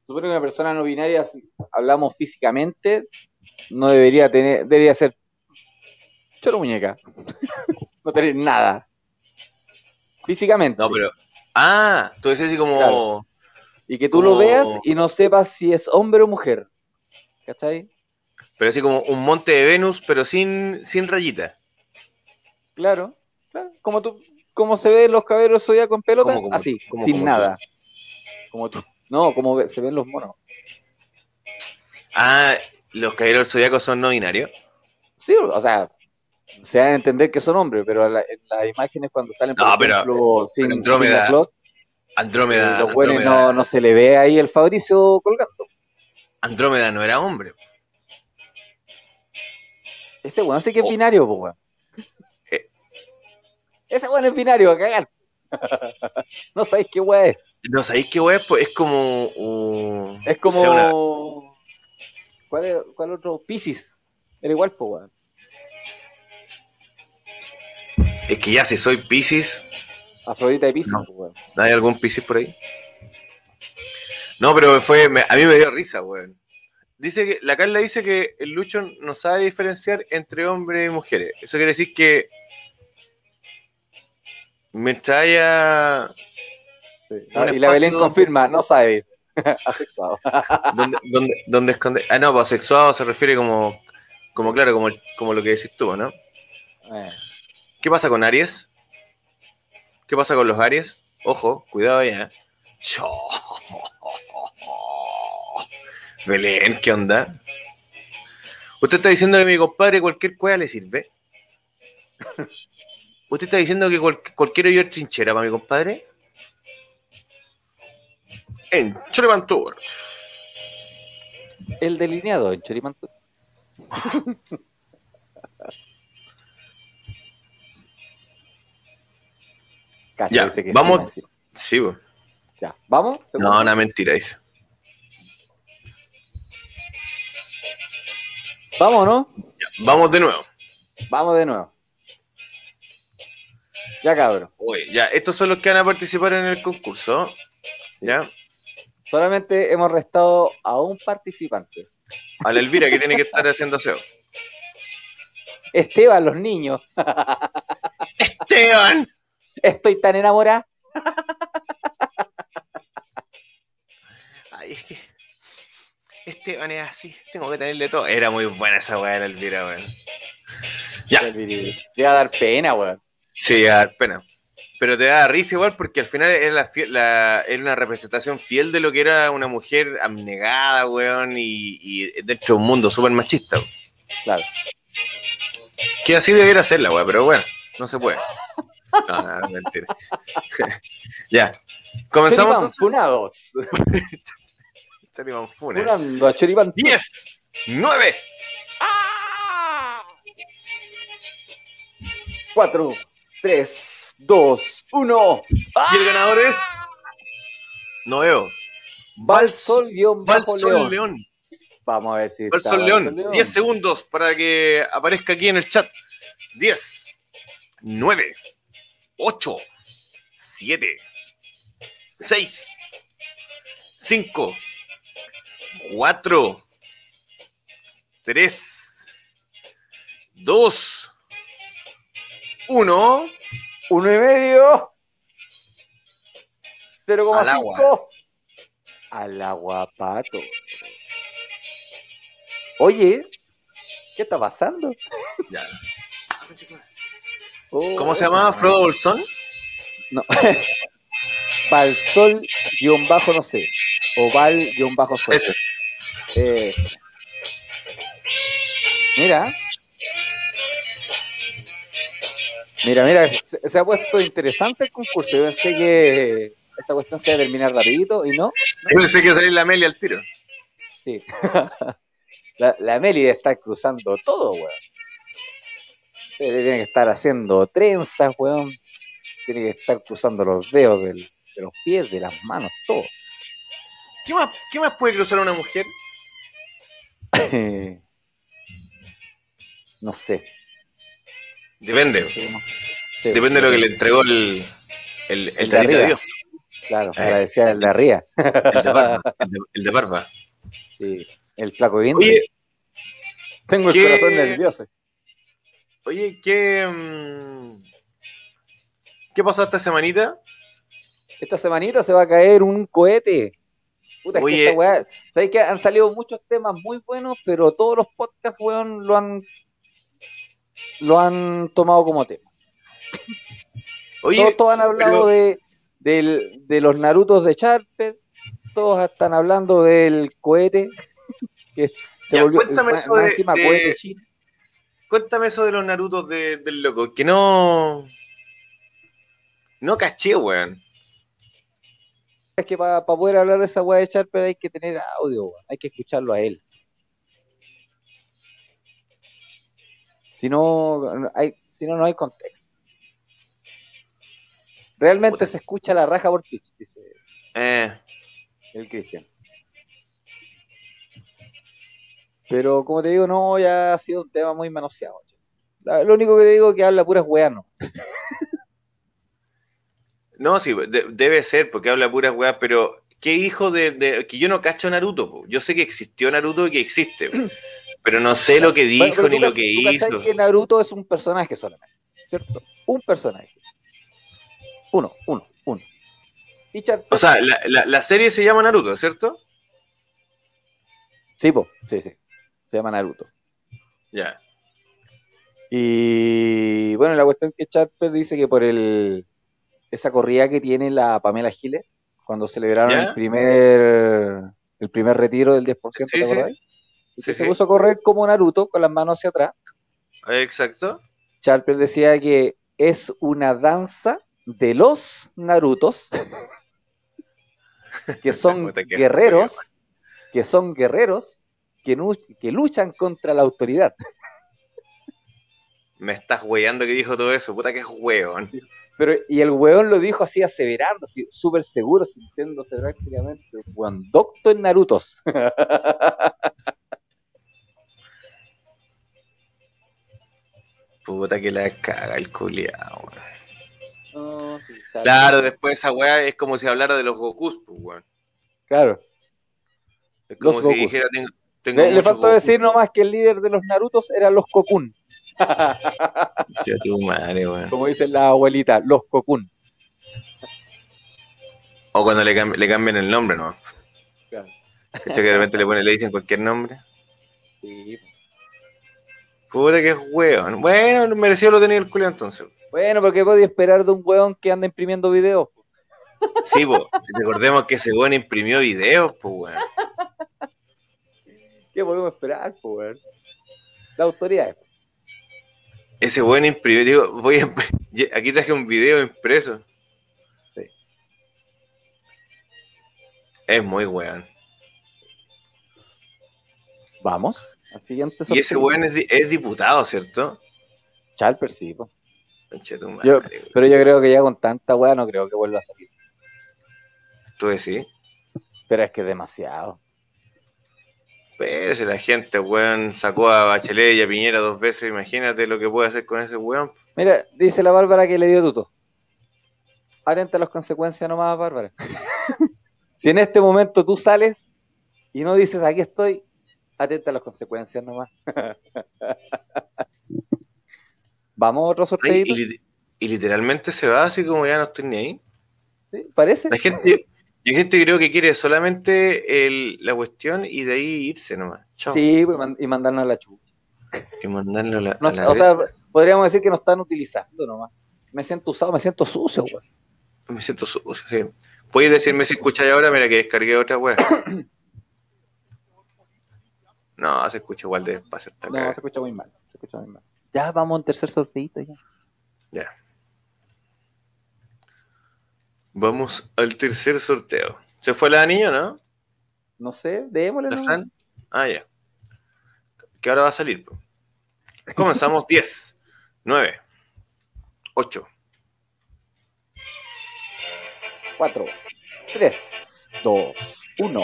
supone que una persona no binaria, si hablamos físicamente, no debería tener, debería ser choro muñeca. no tener nada. Físicamente. No, pero. Ah, tú decís así como. Claro. Y que tú como- lo veas y no sepas si es hombre o mujer. ¿Cachai? Pero así como un monte de Venus, pero sin, sin rayita. Claro. claro. Como tú, como se ven los caballeros zodíacos en pelota, ¿Cómo, cómo, así, cómo, sin nada. Como tú. No, como se ven los monos. Ah, los caballeros zodiacos son no binarios. Sí, o sea, se dan a entender que son hombres, pero la- en las imágenes cuando salen, por No, pero- ejemplo, sin, pero Andrómeda- sin Andrómeda, los Andrómeda, no, no se le ve ahí el Fabricio colgando. Andrómeda no era hombre. Ese weón sí que es Oh. binario, weón. Eh. Ese weón es binario, a cagar. no sabéis qué weón es. No sabéis qué weá es, pues es como. uh, Es como. o sea, una- ¿Cuál, es, ¿Cuál otro? Piscis. Era igual, pues weón. Es que ya si soy Pisces, Afrodita y Pisces, No. pues, weón. ¿no ¿hay algún Pisces por ahí? No, pero fue, me- a mí me dio risa, weón. Dice que, la Carla dice que el Lucho no sabe diferenciar entre hombres y mujeres. Eso quiere decir que mientras haya Sí. Y la Belén confirma, no sabes. Asexuado. donde, donde, donde esconde. Ah, no, pues sexuado se refiere como, como claro, como, como lo que decís tú, ¿no? Eh, ¿Qué pasa con Aries? ¿Qué pasa con los Aries? Ojo, cuidado ya. Cho. Belén, ¿qué onda? ¿Usted está diciendo que mi compadre cualquier cueva le sirve? ¿Usted está diciendo que cual- cualquier hoyo es trinchera para mi compadre? En Choripantur. el delineado en Chorimantu. Cacha, Ya, que vamos. Sí, pues. Ya, ¿vamos? No, una mentira, dice. Vamos, ¿no? Vamos de nuevo. Vamos de nuevo. Ya, cabrón. Oye, ya, estos son los que van a participar en el concurso. Sí. ¿Ya? Solamente hemos restado a un participante. A la Elvira que tiene que estar haciendo aseo. Esteban, los niños. ¡Esteban! Estoy tan enamorada. Ay, es que. Esteban es así. Tengo que tenerle todo. Era muy buena esa weá de la Elvira, weón. Ya. Le va a dar pena, weón. Sí, a dar pena. Pero te da risa igual porque al final era, la la- era una representación fiel de lo que era una mujer abnegada, weón, y, y dentro de un mundo súper machista. weón. Claro. Que así debiera ser la weá, pero bueno, no se puede. No, no, no, mentira. ya. Comenzamos. Funados. Salimos funes. Funando a Choripán. 10, 9, 4, 3, 2, 1. y el ganador es. No veo. Valsol bajo Valsol León. León. Vamos a ver si Valsol León. 10 segundos para que aparezca aquí en el chat. 10, 9, 8, 7, 6, 5, 4, 3, 2, 1. Uno y medio. 0,5. Al agua. Al agua, pato. Oye, ¿qué está pasando? Ya. Oh, ¿Cómo se llamaba? ¿Frodo Bolsón? No. Valsol guion bajo, no sé. O Val guion bajo. Ese. Eh, mira. Mira, mira, se, se ha puesto interesante el concurso. Yo pensé que esta cuestión se iba a terminar rapidito y no. Yo pensé que iba a salir la Amelia al tiro. Sí. la, la Meli estar cruzando todo, weón. Tiene que estar haciendo trenzas, weón. Tiene que estar cruzando los dedos del- de los pies, de las manos, todo. ¿Qué más, ¿Qué más puede cruzar una mujer? no sé. Depende. Sí, Depende de lo que le entregó el, el, el El de. Dios. Claro, Eh. agradecía el de arriba. El de barba. El de, el de barba. Sí, el flaco. Oye, Tengo el ¿qué- corazón nervioso. Oye, ¿qué, mm, ¿qué pasó esta semanita? Esta semanita se va a caer un cohete. Puta, es Oye. que esta weá, ¿sabes que han salido muchos temas muy buenos, pero todos los podcasts, weón, lo han lo han tomado como tema. Oye, todos, todos han hablado pero- de, del- de los Narutos de Charper, todos están hablando del cohete, que se Ya, volvió cuéntame más- eso más de- encima de- cohete chino. Cuéntame eso de los Narutos de- del loco, que no... No caché, weón. Es que para poder hablar de esa weá de Charper hay que tener audio, weón, hay que escucharlo a él. Si no, hay, si no, no hay contexto. Realmente Puta. se escucha la raja por pitch, dice Eh, el Cristian. Pero como te digo, no, ya ha sido un tema muy manoseado. La- Lo único que te digo es que habla puras weas, no. No, sí, de- debe ser, porque habla puras weas, pero ¿qué hijo de, de- Que yo no cacho a Naruto, po. yo sé que existió Naruto y que existe, po. pero no sé lo que dijo ni tú lo que tú hizo. que Naruto es un personaje solamente, ¿cierto? Un personaje. Uno, uno, uno. Y O sea, la, la- la serie se llama Naruto, ¿cierto? sí, po, sí, sí. Se llama Naruto. Ya. Y bueno, la cuestión es que Charper dice que por el esa corrida que tiene la Pamela Giles, cuando celebraron el primer el primer retiro del 10%, Sí, ¿te sí. Y Sí, se puso a correr como Naruto con las manos hacia atrás. Exacto. Charper decía que es una danza de los Narutos, que son guerreros, que son guerreros que, luchan contra la autoridad. Me estás weyando que dijo todo eso, puta que es weón. Pero, y el weón lo dijo así aseverando, así súper seguro, sintiéndose prácticamente weón docto en Narutos. Puta que la caga el culiao, weón. Claro, después esa weá es como si hablara de los Gokus, pues, weón. Claro. Es como Los si Gokus. dijera, tengo, tengo Le, le faltó decir nomás que el líder de los Narutos eran los Kokun, como dice la abuelita, los Kokun. O cuando le, cambi- le cambian el nombre, ¿no? Claro. ¿Cachai que de repente le, ponen, le dicen cualquier nombre. Sí. Puta que es weón. Bueno, merecido lo tenía el culiao entonces. Bueno, porque podía esperar de un weón que anda imprimiendo videos. Sí, po. Recordemos que ese weón imprimió videos, pues, weón. ¿Qué podemos esperar, weón? La autoridad. Ese weón imprimió, digo, voy a, aquí traje un video impreso. Sí. Es muy weón. Vamos. Al siguiente Y ese weón es, di- es diputado, ¿cierto? Charper, sí, Yo-. Pero yo creo que ya con tanta weá no creo que vuelva a salir. Tú decís. Pero es que es demasiado. Pero la gente, weón, sacó a Bachelet y a Piñera dos veces, imagínate lo que puede hacer con ese weón. Mira, dice la Bárbara que le dio tuto. Atenta a las consecuencias nomás, Bárbara. si en este momento tú sales y no dices aquí estoy, atenta a las consecuencias nomás. Vamos a otro Ay, sorteito. y, y literalmente se va así como ya no estoy ni ahí. ¿Sí? ¿Parece? La gente, la gente creo que quiere solamente el- la cuestión y de ahí irse nomás. Chao. Sí, pues, y mandarnos a la chucha. Y mandarlo a la, No, a la o sea, podríamos decir que nos están utilizando nomás. Me siento usado, me siento sucio, güey. Me siento sucio, sí. Puedes decirme si escucháis ahora, mira que descargué otra web. No, se escucha igual de despacio No, cagada. se escucha muy mal. Se escucha muy mal. Ya vamos a un tercer sorteito ya. Ya. Vamos al tercer sorteo. ¿Se fue la niña, no? No sé, démosle. ¿La. Fran? Ah, ya. Que ahora va a salir. po. Comenzamos 10, 9, 8, 4, 3, 2, 1.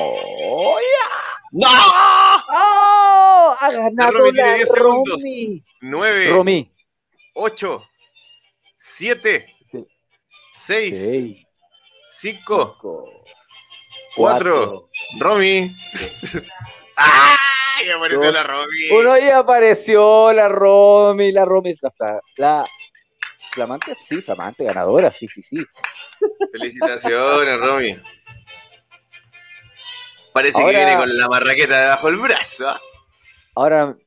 ¡No! ¡Oh! Ha ganado Romy tiene la 10 segundos. Romy. 9, Romy. 8, 7, Sí. 6, 6, 5, 4, 4, Romy. ¡Ah! Ya apareció Dos. la Romy. Uno y apareció la Romy, la Romy la, la flamante, sí, flamante ganadora, sí, sí, sí. Felicitaciones, Romy. Parece Ahora- que viene con la marraqueta debajo del brazo. ¿ah? Ahora,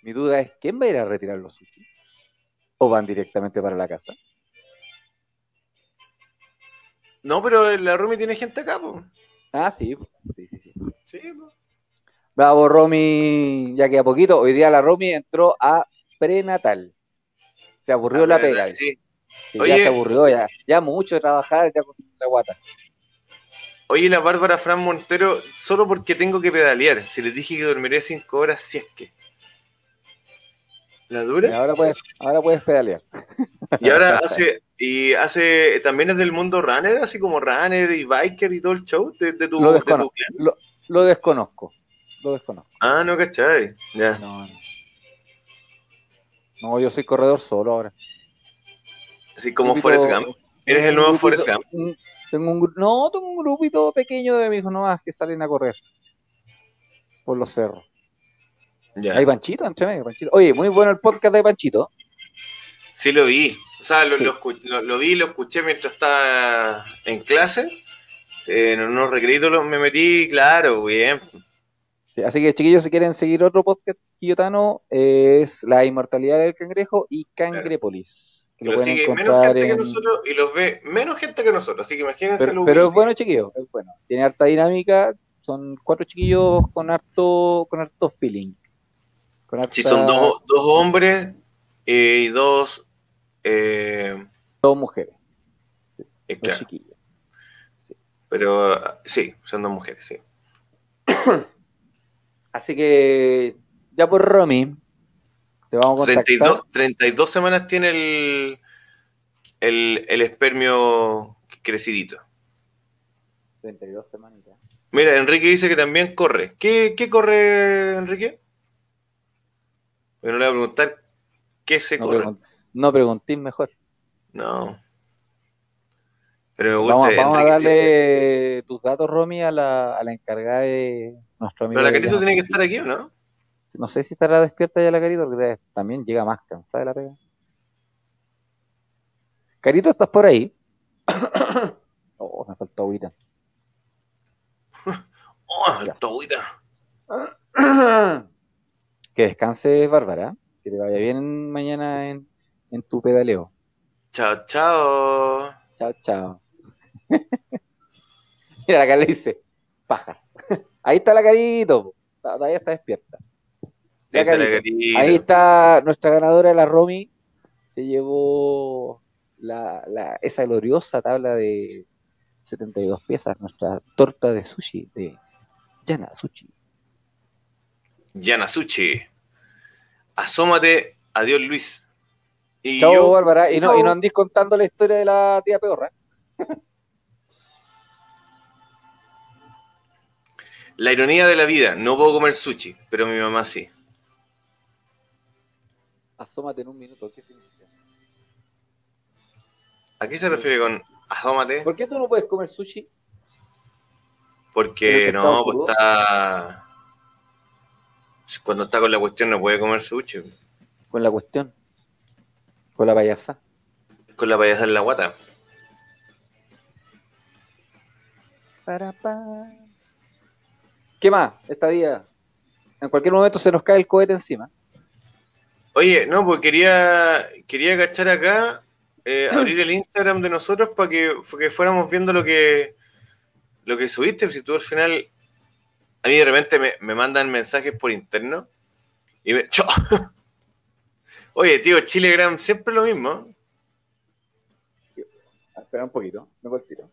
mi duda es, ¿quién va a ir a retirar los sushi? ¿O van directamente para la casa? No, pero la Romy tiene gente acá, po. Ah, sí, sí, sí, sí. Sí, po. Bravo, Romy, ya queda poquito. Hoy día la Romy entró a prenatal. Se aburrió la verdad, pega. sí. Sí, Oye. ya se aburrió, ya, ya mucho de trabajar, ya con la guata. Oye, la Bárbara Fran Montero, solo porque tengo que pedalear. Si les dije que dormiré cinco horas, si es que. ¿La Y dura? ahora puedes, ahora puedes pedalear. Y ahora hace, y hace, también es del mundo runner, así como runner y biker y todo el show de, de tu, Lo de tu desconozco. clan. Lo, lo desconozco. Lo desconozco. Ah, no, ¿cachai? Ya. No, no. No, yo soy corredor solo ahora. Así como Grupito- Forrest Gump. Eres el nuevo grupito- Forrest Gump. Tengo un, no, tengo un grupito pequeño de amigos nomás que salen a correr por los cerros. Ya. Hay Panchito entre medio, Panchito. Oye, muy bueno el podcast de Panchito. Sí lo vi. O sea, lo, Sí. lo lo- lo vi, lo escuché mientras estaba en clase. En unos recreitos lo- me metí, claro, bien. Sí, así que, chiquillos, si quieren seguir otro podcast quillotano, eh, es La Inmortalidad del Cangrejo y Cangrépolis. que Y lo sigue menos gente que en- nosotros y los ve menos gente que nosotros. Así que imagínense Pero, lo pero es bueno, chiquillos, es bueno. Tiene harta dinámica, son cuatro chiquillos con harto, con harto feeling. Harta- Si son dos, dos hombres eh, y dos. Eh, dos mujeres, eh, dos claro, pero sí, son dos mujeres, sí. Así que, ya por Romy, te vamos a contactar. 32, 32 semanas tiene el, el, el espermio crecidito. 32 semanitas. Mira, Enrique dice que también corre. ¿Qué, qué corre, Enrique? Bueno, le voy a preguntar qué se No, corre. No preguntéis mejor. No. Pero me gusta. Vamos, vamos a darle tus datos, Romy, a la, a la encargada de nuestro amigo. Pero la Llano tiene que estar aquí, ¿o no? No sé si estará despierta ya la carita, porque también llega más cansada de la pega. Carito, ¿estás por ahí? oh, me faltó agüita. ¡Oh, Ya. tu agüita! que descanses, Bárbara. Que te vaya bien mañana en, en tu pedaleo. Chao, chao. Chao, chao. Mira, acá le dice, pajas. Ahí está la carito. Todavía está despierta. Ahí está la Carito. carita. Ahí está nuestra ganadora, la Romy. Se llevó la, la- esa gloriosa tabla de 72 piezas, nuestra torta de sushi de Yana Sushi. Yanasuchi. Asómate. Adiós, Luis. Y Chao, yo, Bárbara. Y no, Chao. y no andís contando la historia de la tía peorra. la ironía de la vida. No puedo comer sushi, pero mi mamá sí. Asómate en un minuto. ¿Qué significa? ¿A qué se refiere con asómate? ¿Por qué tú no puedes comer sushi? Porque ¿El no, pues crudo? está. Cuando está con la cuestión no puede comer sushi. Con la cuestión. Con la payasa. Con la payasa en la guata. Para, pa. ¿Qué más? Esta día. En cualquier momento se nos cae el cohete encima. Oye, no, pues quería, quería cachar acá, eh, abrir el Instagram de nosotros para que, que fuéramos viendo lo que, lo que subiste. Si tú al final, a mí de repente me, me mandan mensajes por interno y me. ¡Cho! Oye, tío, Chilegram siempre lo mismo. Espera un poquito. Me voy tiro.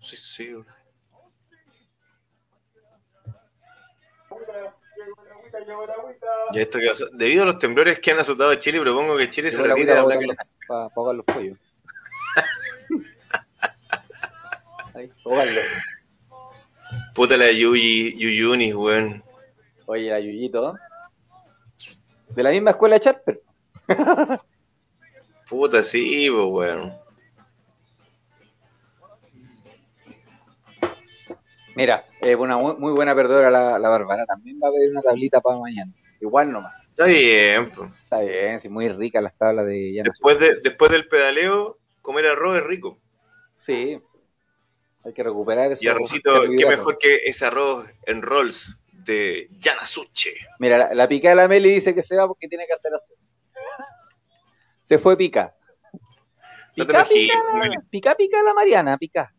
Sí, sí. Ya esto que pasó. Debido a los temblores que han azotado a Chile, propongo que Chile se retire de la para ahogar los pollos. Ahí. Puta la Yuyi, Yuyunis, weón. Oye, la Yuyito. De la misma escuela de Charper. Puta, sí, pues, weón. Mira, es una muy, buena perdedora la, la Bárbara. También va a haber una tablita para mañana. Igual nomás. Está bien, pues. Está bien, sí, muy rica las tablas de Después, de, después del pedaleo, comer arroz es rico. Sí. Hay que recuperar eso. Y arrocito, qué mejor que ese arroz en rolls de Yanasuche. Mira, la, la pica de la Meli dice que se va porque tiene que hacer así. Se fue pica. No te Pica, enojes, pica, Meli. pica, pica la Mariana, pica.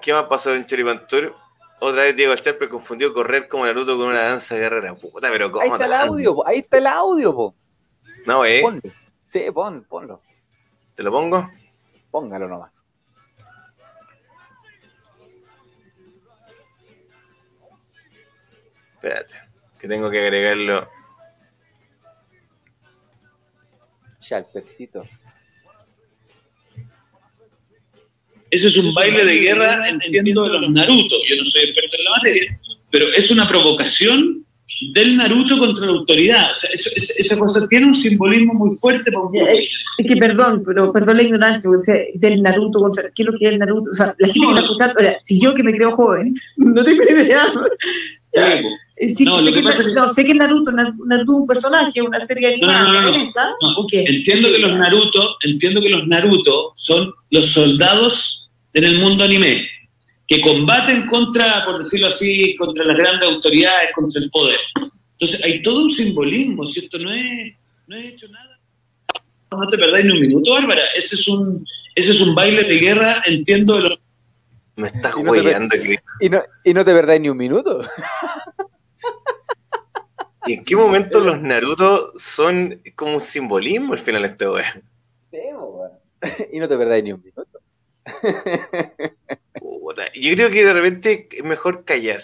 ¿Qué más pasó en Cheripantur? Otra vez Diego Alcharpe confundió correr como Naruto con una danza guerrera. Puta, pero ¿cómo? Ahí está el audio, po, ahí está el audio, po. No, ¿eh? Ponlo. Sí, pon, ponlo. ¿Te lo pongo? Póngalo nomás. Espérate, que tengo que agregarlo. Ya, el percito. ese es un baile de guerra, entiendo, de los Naruto. Yo no soy experto en la materia, pero es una provocación del Naruto contra la autoridad. O sea, eso- es- esa cosa tiene un simbolismo muy fuerte para un gente. Es que perdón, pero perdón la ignorancia, o sea, del Naruto contra. ¿Qué es lo que es el Naruto? O sea, la gente que está escuchando, o sea, si yo que me creo joven, no tengo idea. Ya, Eh, sí, No, sé, lo que, que pasa es que- no, sé que Naruto, Naruto es un personaje, una serie No, no, animada no, no, no. No. Entiendo que los Naruto, entiendo que los Naruto son los soldados en el mundo anime que combaten contra, por decirlo así, contra las grandes autoridades, contra el poder. Entonces hay todo un simbolismo, ¿cierto? No es, no he hecho nada. No te perdáis ni un minuto, Bárbara. Ese es un, ese es un baile de guerra, entiendo de los Me estás Y no. Y no, y no te perdáis ni un minuto. ¿Y en qué momento los Naruto son como un simbolismo al final de este wea? y no te perdáis ni un minuto. Puta, Yo creo que de repente es mejor callar.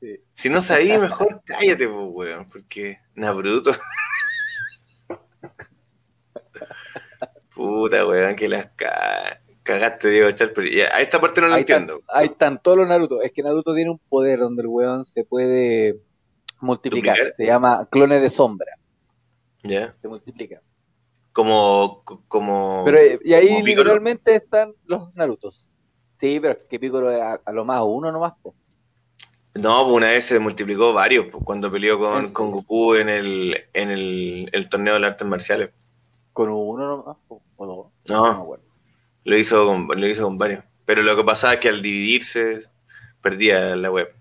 Sí. Si no sabís, mejor cállate, pues, weón, porque Naruto. Puta, weón, que las ca- cagaste, Diego Char, pero ya, a esta parte no lo están, entiendo. ahí están todos los Naruto. Es que Naruto tiene un poder donde el weón se puede multiplicar. ¿Duplicar? Se llama clones de sombra. ¿Ya? Se multiplica. Como, como. Pero, eh, y ahí como literalmente están los Narutos. Sí, pero es que Piccolo a, a lo más uno nomás. po. No, pues una vez se multiplicó varios, pues, cuando peleó con, Sí. con Goku en el, en el, el torneo de las artes marciales. Con uno nomás. po, O dos. No. acuerdo. Lo hizo con, lo hizo con varios. Pero lo que pasaba es que al dividirse perdía la web.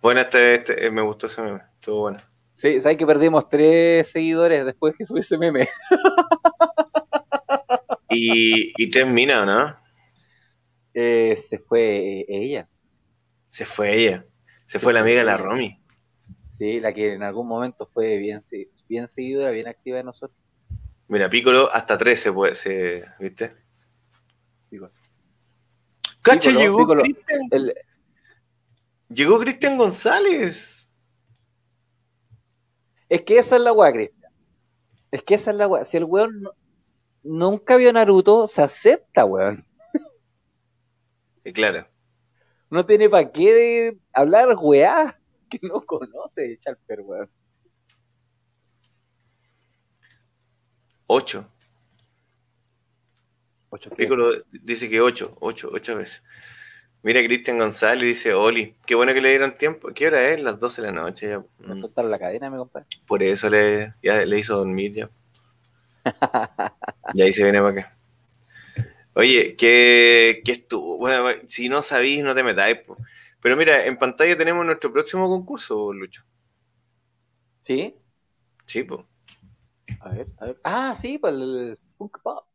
Bueno, este, este- eh, me gustó ese meme. Estuvo bueno. Sí, ¿sabes que perdimos tres seguidores después que subí ese meme? Y, y tres minas, ¿no? Eh, se fue eh, ella. Se fue ella. Se fue la amiga de la Romy. Sí, la que en algún momento fue bien, bien seguidora, bien activa de nosotros. Mira, Piccolo hasta tres se puede, se, ¿viste? Piccolo. ¡Cacha, Piccolo, llegó Piccolo. Cristian! El- Llegó Cristian González. es que esa es la weá, Cristian. Es que esa es la weá. Si el weón no- nunca vio Naruto, se acepta, weón. Claro. No tiene para qué de hablar weá que no conoce, Charper, weón. Ocho. Ocho Piccolo dice que ocho, ocho, ocho veces. Mira, Cristian González dice, Oli, qué bueno que le dieron tiempo. ¿Qué hora es? Las 12 de la noche ya. La cadena, compadre. Por eso le, ya le hizo dormir ya. Y ahí se viene para acá. Oye, ¿qué, qué estuvo? Bueno, si no sabís, no te metáis. po. Pero mira, en pantalla tenemos nuestro próximo concurso, Lucho. ¿Sí? Sí, pues. A ver, a ver. Ah, sí, pues el Funko Pop.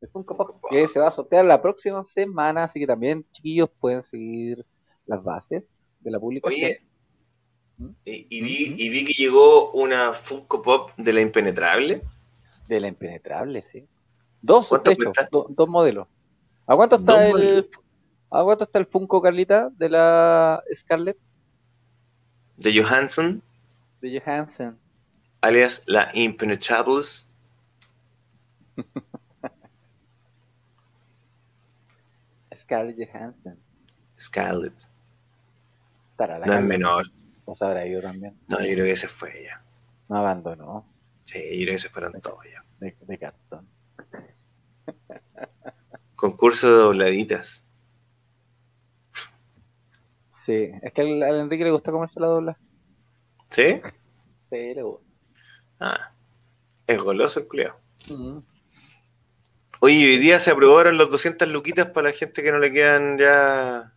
El Funko Pop que se va a sortear la próxima semana, así que también, chiquillos, pueden seguir las bases de la publicación. Oye, y, y vi, y vi que llegó una Funko Pop de la Impenetrable. De la impenetrable, sí. Dos, ¿Cuánto de hecho, do- dos modelos. ¿A cuánto está el modelos. ¿A cuánto está el Funko Carlita de la Scarlett De Johansson, de Johansson? alias la Impenetrables. Scarlett Johansson. Scarlett. La No es menor. O habrá ido también. No, yo creo que se fue ya. No abandonó. Sí, yo creo que se fueron todos ya. De, de cartón. Concurso de dobladitas. Sí, es que al, al Enrique le gusta comerse la dobla. ¿Sí? Sí, le gusta. Ah, es goloso el culiao. Mm. Oye, hoy día se aprobaron los 200 luquitas para la gente que no le quedan ya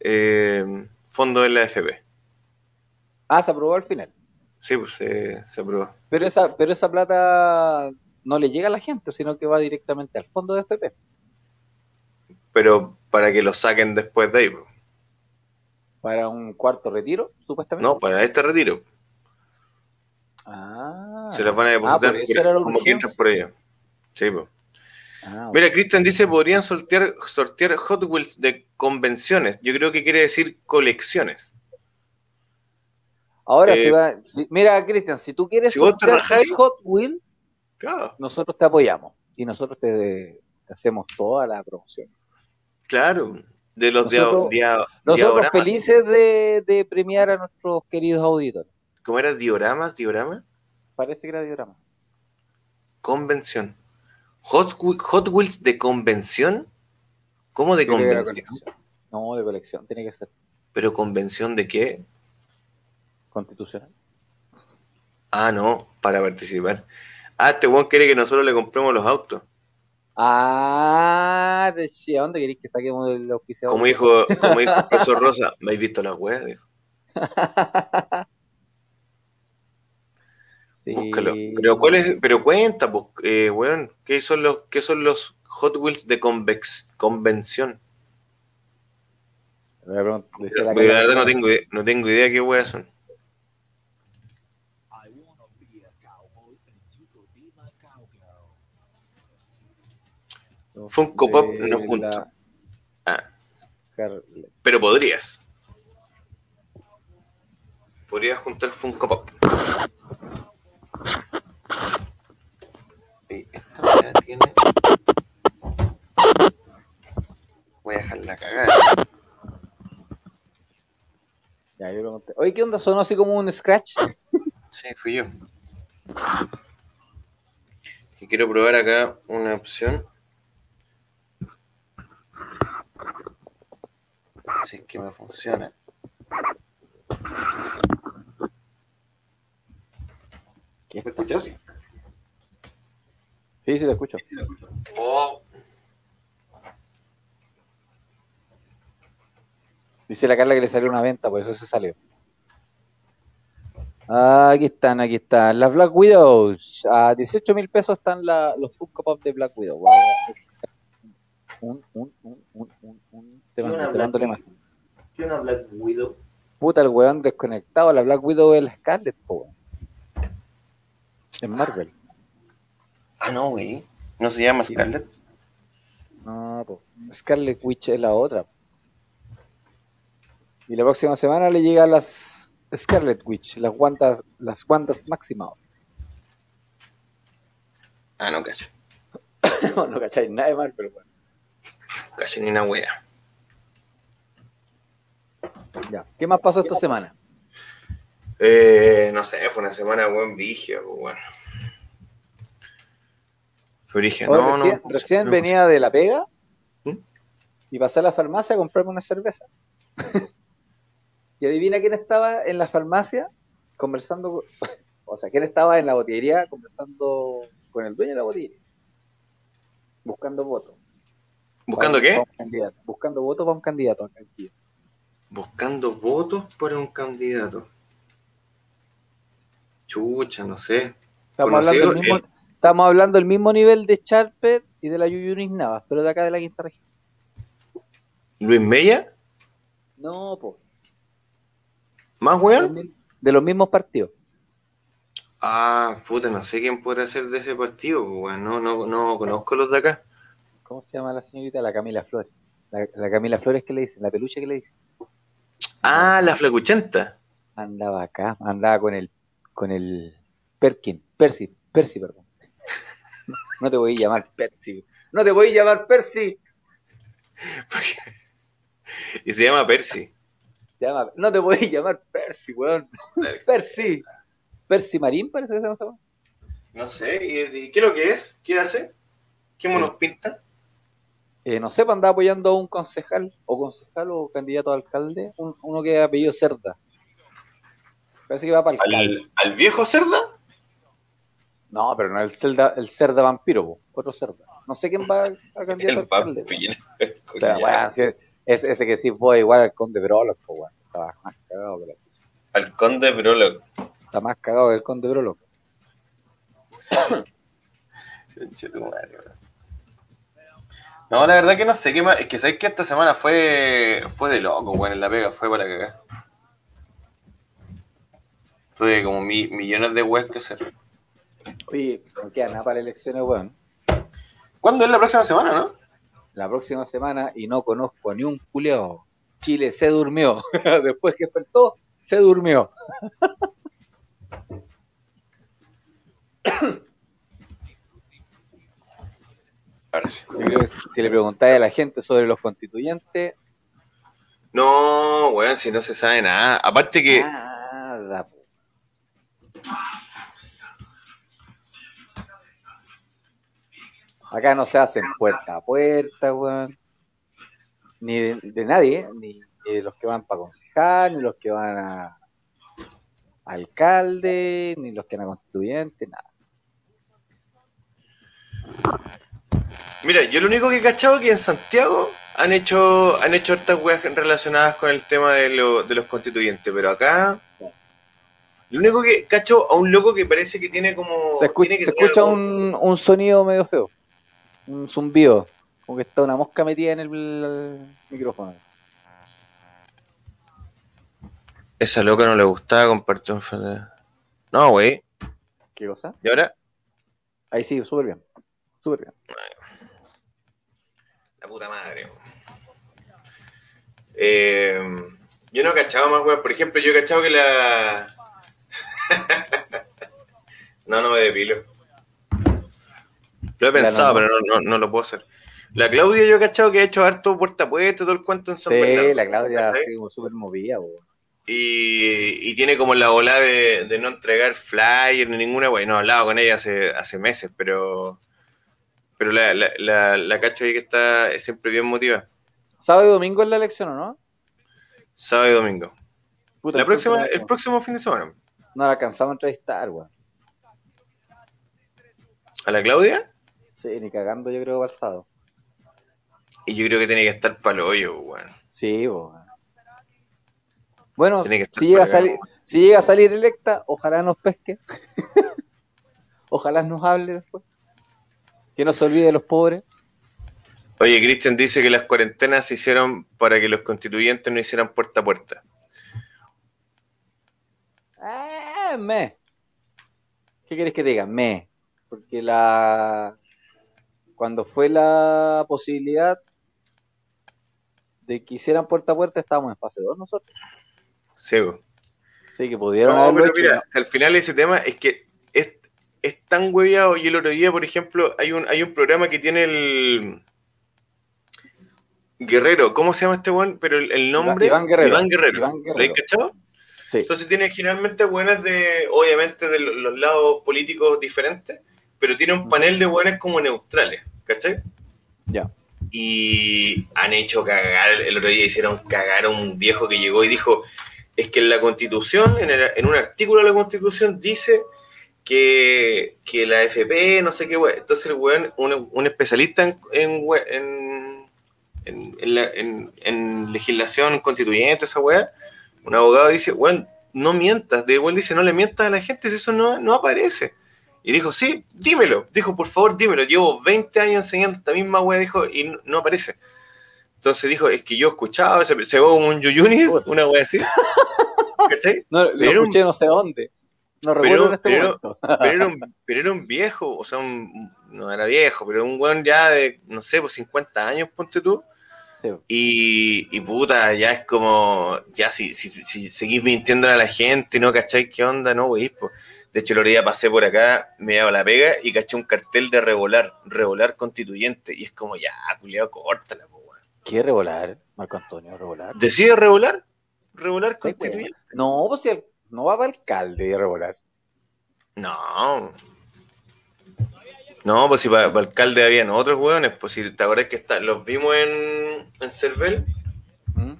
eh, fondos en la FP. Ah, se aprobó al final. Sí, pues se, se aprobó. Pero esa, pero esa plata no le llega a la gente, sino que va directamente al fondo de FP. Pero para que lo saquen después de ahí. Para un cuarto retiro, supuestamente. No, para este retiro. Ah. Se las van a Ah, depositar por como entran por ello. Sí. Ah, Mira, Cristian dice, podrían sortear, sortear Hot Wheels de convenciones. Yo creo que quiere decir colecciones. Ahora eh, se va. si- mira, Cristian, si tú quieres si sortear Hot Wheels, Claro. nosotros te apoyamos. Y nosotros te, te hacemos toda la promoción. Claro, de los Nosotros- dia- Nosotros felices de, de premiar a nuestros queridos auditores. ¿Cómo era? ¿Dioramas? ¿Diorama? Parece que era diorama. Convención. Hot, Whe- Hot Wheels de convención? ¿Cómo de convención? No, de colección, tiene que ser ¿Pero convención de qué? constitucional. Ah, no, para participar. Ah, este weón quiere que nosotros le compremos los autos. Ah, decía, ¿dónde queréis que saquemos el auspiciador? Como dijo, como dijo el profesor Rosa, ¿me habéis visto las weas? Dijo. Sí. Búscalo. Pero cuál es, pero cuenta, pues, eh, weón, ¿qué son los, qué son los Hot Wheels de convex, convención? La De verdad no tengo, idea- no tengo idea qué weas son. Funko Pop no junto. la Ah, pero podrías. Podrías juntar Funko Pop. Y esta tiene. Voy a dejarla cagar. Ya, yo pregunté, Oye, ¿qué onda? ¿Sonó así como un scratch? Sí, fui yo. Que quiero probar acá una opción. Si es que me funciona. ¿Me escuchas? Sí, sí, te escucho. Oh, Dice la Carla que le salió una venta, por eso se salió. Ah, aquí están, aquí están. Las Black Widows. A 18 mil pesos están la- los Funko Pop de Black Widow. Un, un, un, un, un. Te ¿Qué mando, te mando la imagen. ¿Qué una Black Widow? Puta, el weón desconectado. La Black Widow es la Scarlet, po. weón. En Marvel. Ah, no, güey. ¿No se llama Scarlett? No, po. Scarlet Witch es la otra. Y la próxima semana le llega las Scarlet Witch, las guantas, las guantas máximas. Ah, no, cacho. no, no cacháis nada de pero bueno. Cacho ni una wea. Ya. ¿Qué más pasó esta semana? Eh, no sé, fue una semana buen vigia, pues bueno. Oye, no, recién no. recién no, venía de la pega ¿Mm? y pasé a la farmacia a comprarme una cerveza. y adivina quién estaba en la farmacia conversando, con- o sea, quién estaba en la botillería conversando con el dueño de la botillería, buscando votos. ¿Buscando Para- qué? para. Buscando votos para un candidato. aquí. Buscando votos para un candidato. Chucha, no sé. Estamos Conocido, hablando, del mismo, eh. estamos hablando del mismo nivel de Charper y de la Yuyunis Navas, pero de acá de la quinta región. ¿Luis Mella? No, po. ¿Más weón? De los mismos partidos. Ah, puta, no sé quién podrá ser de ese partido, weón. No, no, no conozco los de acá. ¿Cómo se llama la señorita? La Camila Flores. La, la Camila Flores que le dicen, la peluche que le dicen. Ah, la flacuchenta. Andaba acá, andaba con el, con el Perkin, Percy, Percy, perdón. No te voy a llamar Percy. No te voy a llamar Percy. Y se llama Percy. Se llama, no te voy a llamar Percy, weón. Percy. Percy Marín parece que se llama. No sé, ¿y, y qué es lo que es? ¿Qué hace? ¿Qué monos pinta? Eh, no sé, pues andaba apoyando a un concejal, o concejal o candidato a alcalde, un- uno que es apellido Cerda. Parece que va para alcalde. ¿Al, al viejo cerda? No, pero no el Cerda, el Cerda vampiro, po, otro Cerda. No sé quién va a candidato a El alcalde. vampiro. O sea, weón, si es- ese, ese que sí fue igual al Conde Brolo, pues, weón. Estaba más cagado que la Al conde Prolog. Está más cagado que el Conde Brolo. No, la verdad que no sé qué más. Es que sabéis que esta semana fue fue de loco, weón, en la pega, fue para cagar. Tuve como mi- millones de weas que hacer. Oye, no queda nada para elecciones, weón. ¿Cuándo es la próxima semana, no? La próxima semana y no conozco a ni un culeado. Chile se durmió. Después que despertó, se durmió. Yo creo que si le preguntáis a la gente sobre los constituyentes, No, weón, si no se sabe nada. Aparte que, nada. Acá no se hacen puerta a puerta, weón. Ni de, de nadie, ¿eh? ni, ni de los que van para concejal, ni los que van a alcalde, ni los que van a constituyente, nada. Mira, yo lo único que he cachado es que en Santiago han hecho, han hecho estas weas relacionadas con el tema de, lo- de los constituyentes, pero acá. Lo único que cacho a un loco que parece que tiene como. Se, escu- tiene que se tener escucha algo- un, un sonido medio feo, un zumbido, como que está una mosca metida en el, el micrófono. Esa loca no le gustaba compartir un. No, güey. ¿Qué cosa? ¿Y ahora? Ahí sí, súper bien. Súper bien. La puta madre. Eh, yo no he cachado más, weón. Por ejemplo, yo he cachado que la. no, no me depilo. Lo he pensado, pero no, no, no lo puedo hacer. La Claudia, yo he cachado que ha hecho harto puerta a puerta, todo el cuento en San Sí, Bernardo. la Claudia así como súper movida, weón. Y, y tiene como la ola de, de no entregar flyer ni ninguna, wey. No he hablado con ella hace, hace meses, pero. Pero la, la, la, la cacho ahí que está siempre bien motivada. Sábado y domingo es la elección, ¿o no? Sábado y domingo. Puta, La próxima, el próximo fin de semana. No la alcanzamos a entrevistar, weón. ¿A la Claudia? Sí, ni cagando yo creo para el sábado. Y yo creo que tiene que estar para el hoyo, weón. Sí, weón. Bueno, si llega, a salir, si llega a salir electa, ojalá nos pesque. ojalá nos hable después. Que no se olvide de los pobres. Oye, Cristian dice que las cuarentenas se hicieron para que los constituyentes no hicieran puerta a puerta. Eh, me. ¿Qué querés que te diga? Me. Porque la. Cuando fue la posibilidad de que hicieran puerta a puerta, estábamos en fase 2 nosotros. Sí. Sí, que pudieron No, haberlo pero hecho. mira, al final ese tema es que es, tan hueviado. Y el otro día, por ejemplo, hay un, hay un programa que tiene el Guerrero. ¿Cómo se llama este weón? Pero el, el nombre. Iván Guerrero. Iván Guerrero. Iván ¿Lo Guerrero. has cachado? Sí. Entonces tiene generalmente buenas de, obviamente, de lo- los lados políticos diferentes, pero tiene un panel de buenas como neutrales, ¿cachai? Ya. Y han hecho cagar, el otro día hicieron cagar a un viejo que llegó y dijo, es que en la constitución, en, el- en un artículo de la constitución dice que, que la FP, no sé qué, weón. Entonces el weón, un, un especialista en, en, en, en- la- en- legislación constituyente, esa weá, un abogado dice, weón, no mientas. De igual dice, no le mientas a la gente si eso no, no aparece. Y dijo, sí, dímelo. Dijo, por favor, dímelo. Llevo 20 años enseñando esta misma weá, dijo, y no, no aparece. Entonces dijo, es que yo escuchaba, se, se ve como un yuyunis, una weá así. ¿Cachai? No, lo Pero- escuché no sé dónde. No pero- en este pero- momento. Pero era, un, pero era un viejo, o sea, un- no era viejo, pero un weón ya de, no sé, pues 50 años, ponte tú. Sí. Y, y puta, ya es como, ya si, si, si seguís mintiendo a la gente, ¿no? ¿Cachai? ¿Qué onda? No, wey, pues. De hecho, el otro día pasé por acá, me daba la pega y caché un cartel de revolar, revolar constituyente. Y es como, ya, culiado, córtala, po, weón. ¿Qué revolar, Marco Antonio? ¿Revolar? ¿Decide revolar? ¿Revolar Sí, constituyente? No, pues si el- no va para alcalde de revolar. No. No, pues si para, alcalde habían otros hueones, pues si te acuerdas que está, los vimos en, en Cervel. ¿Mm?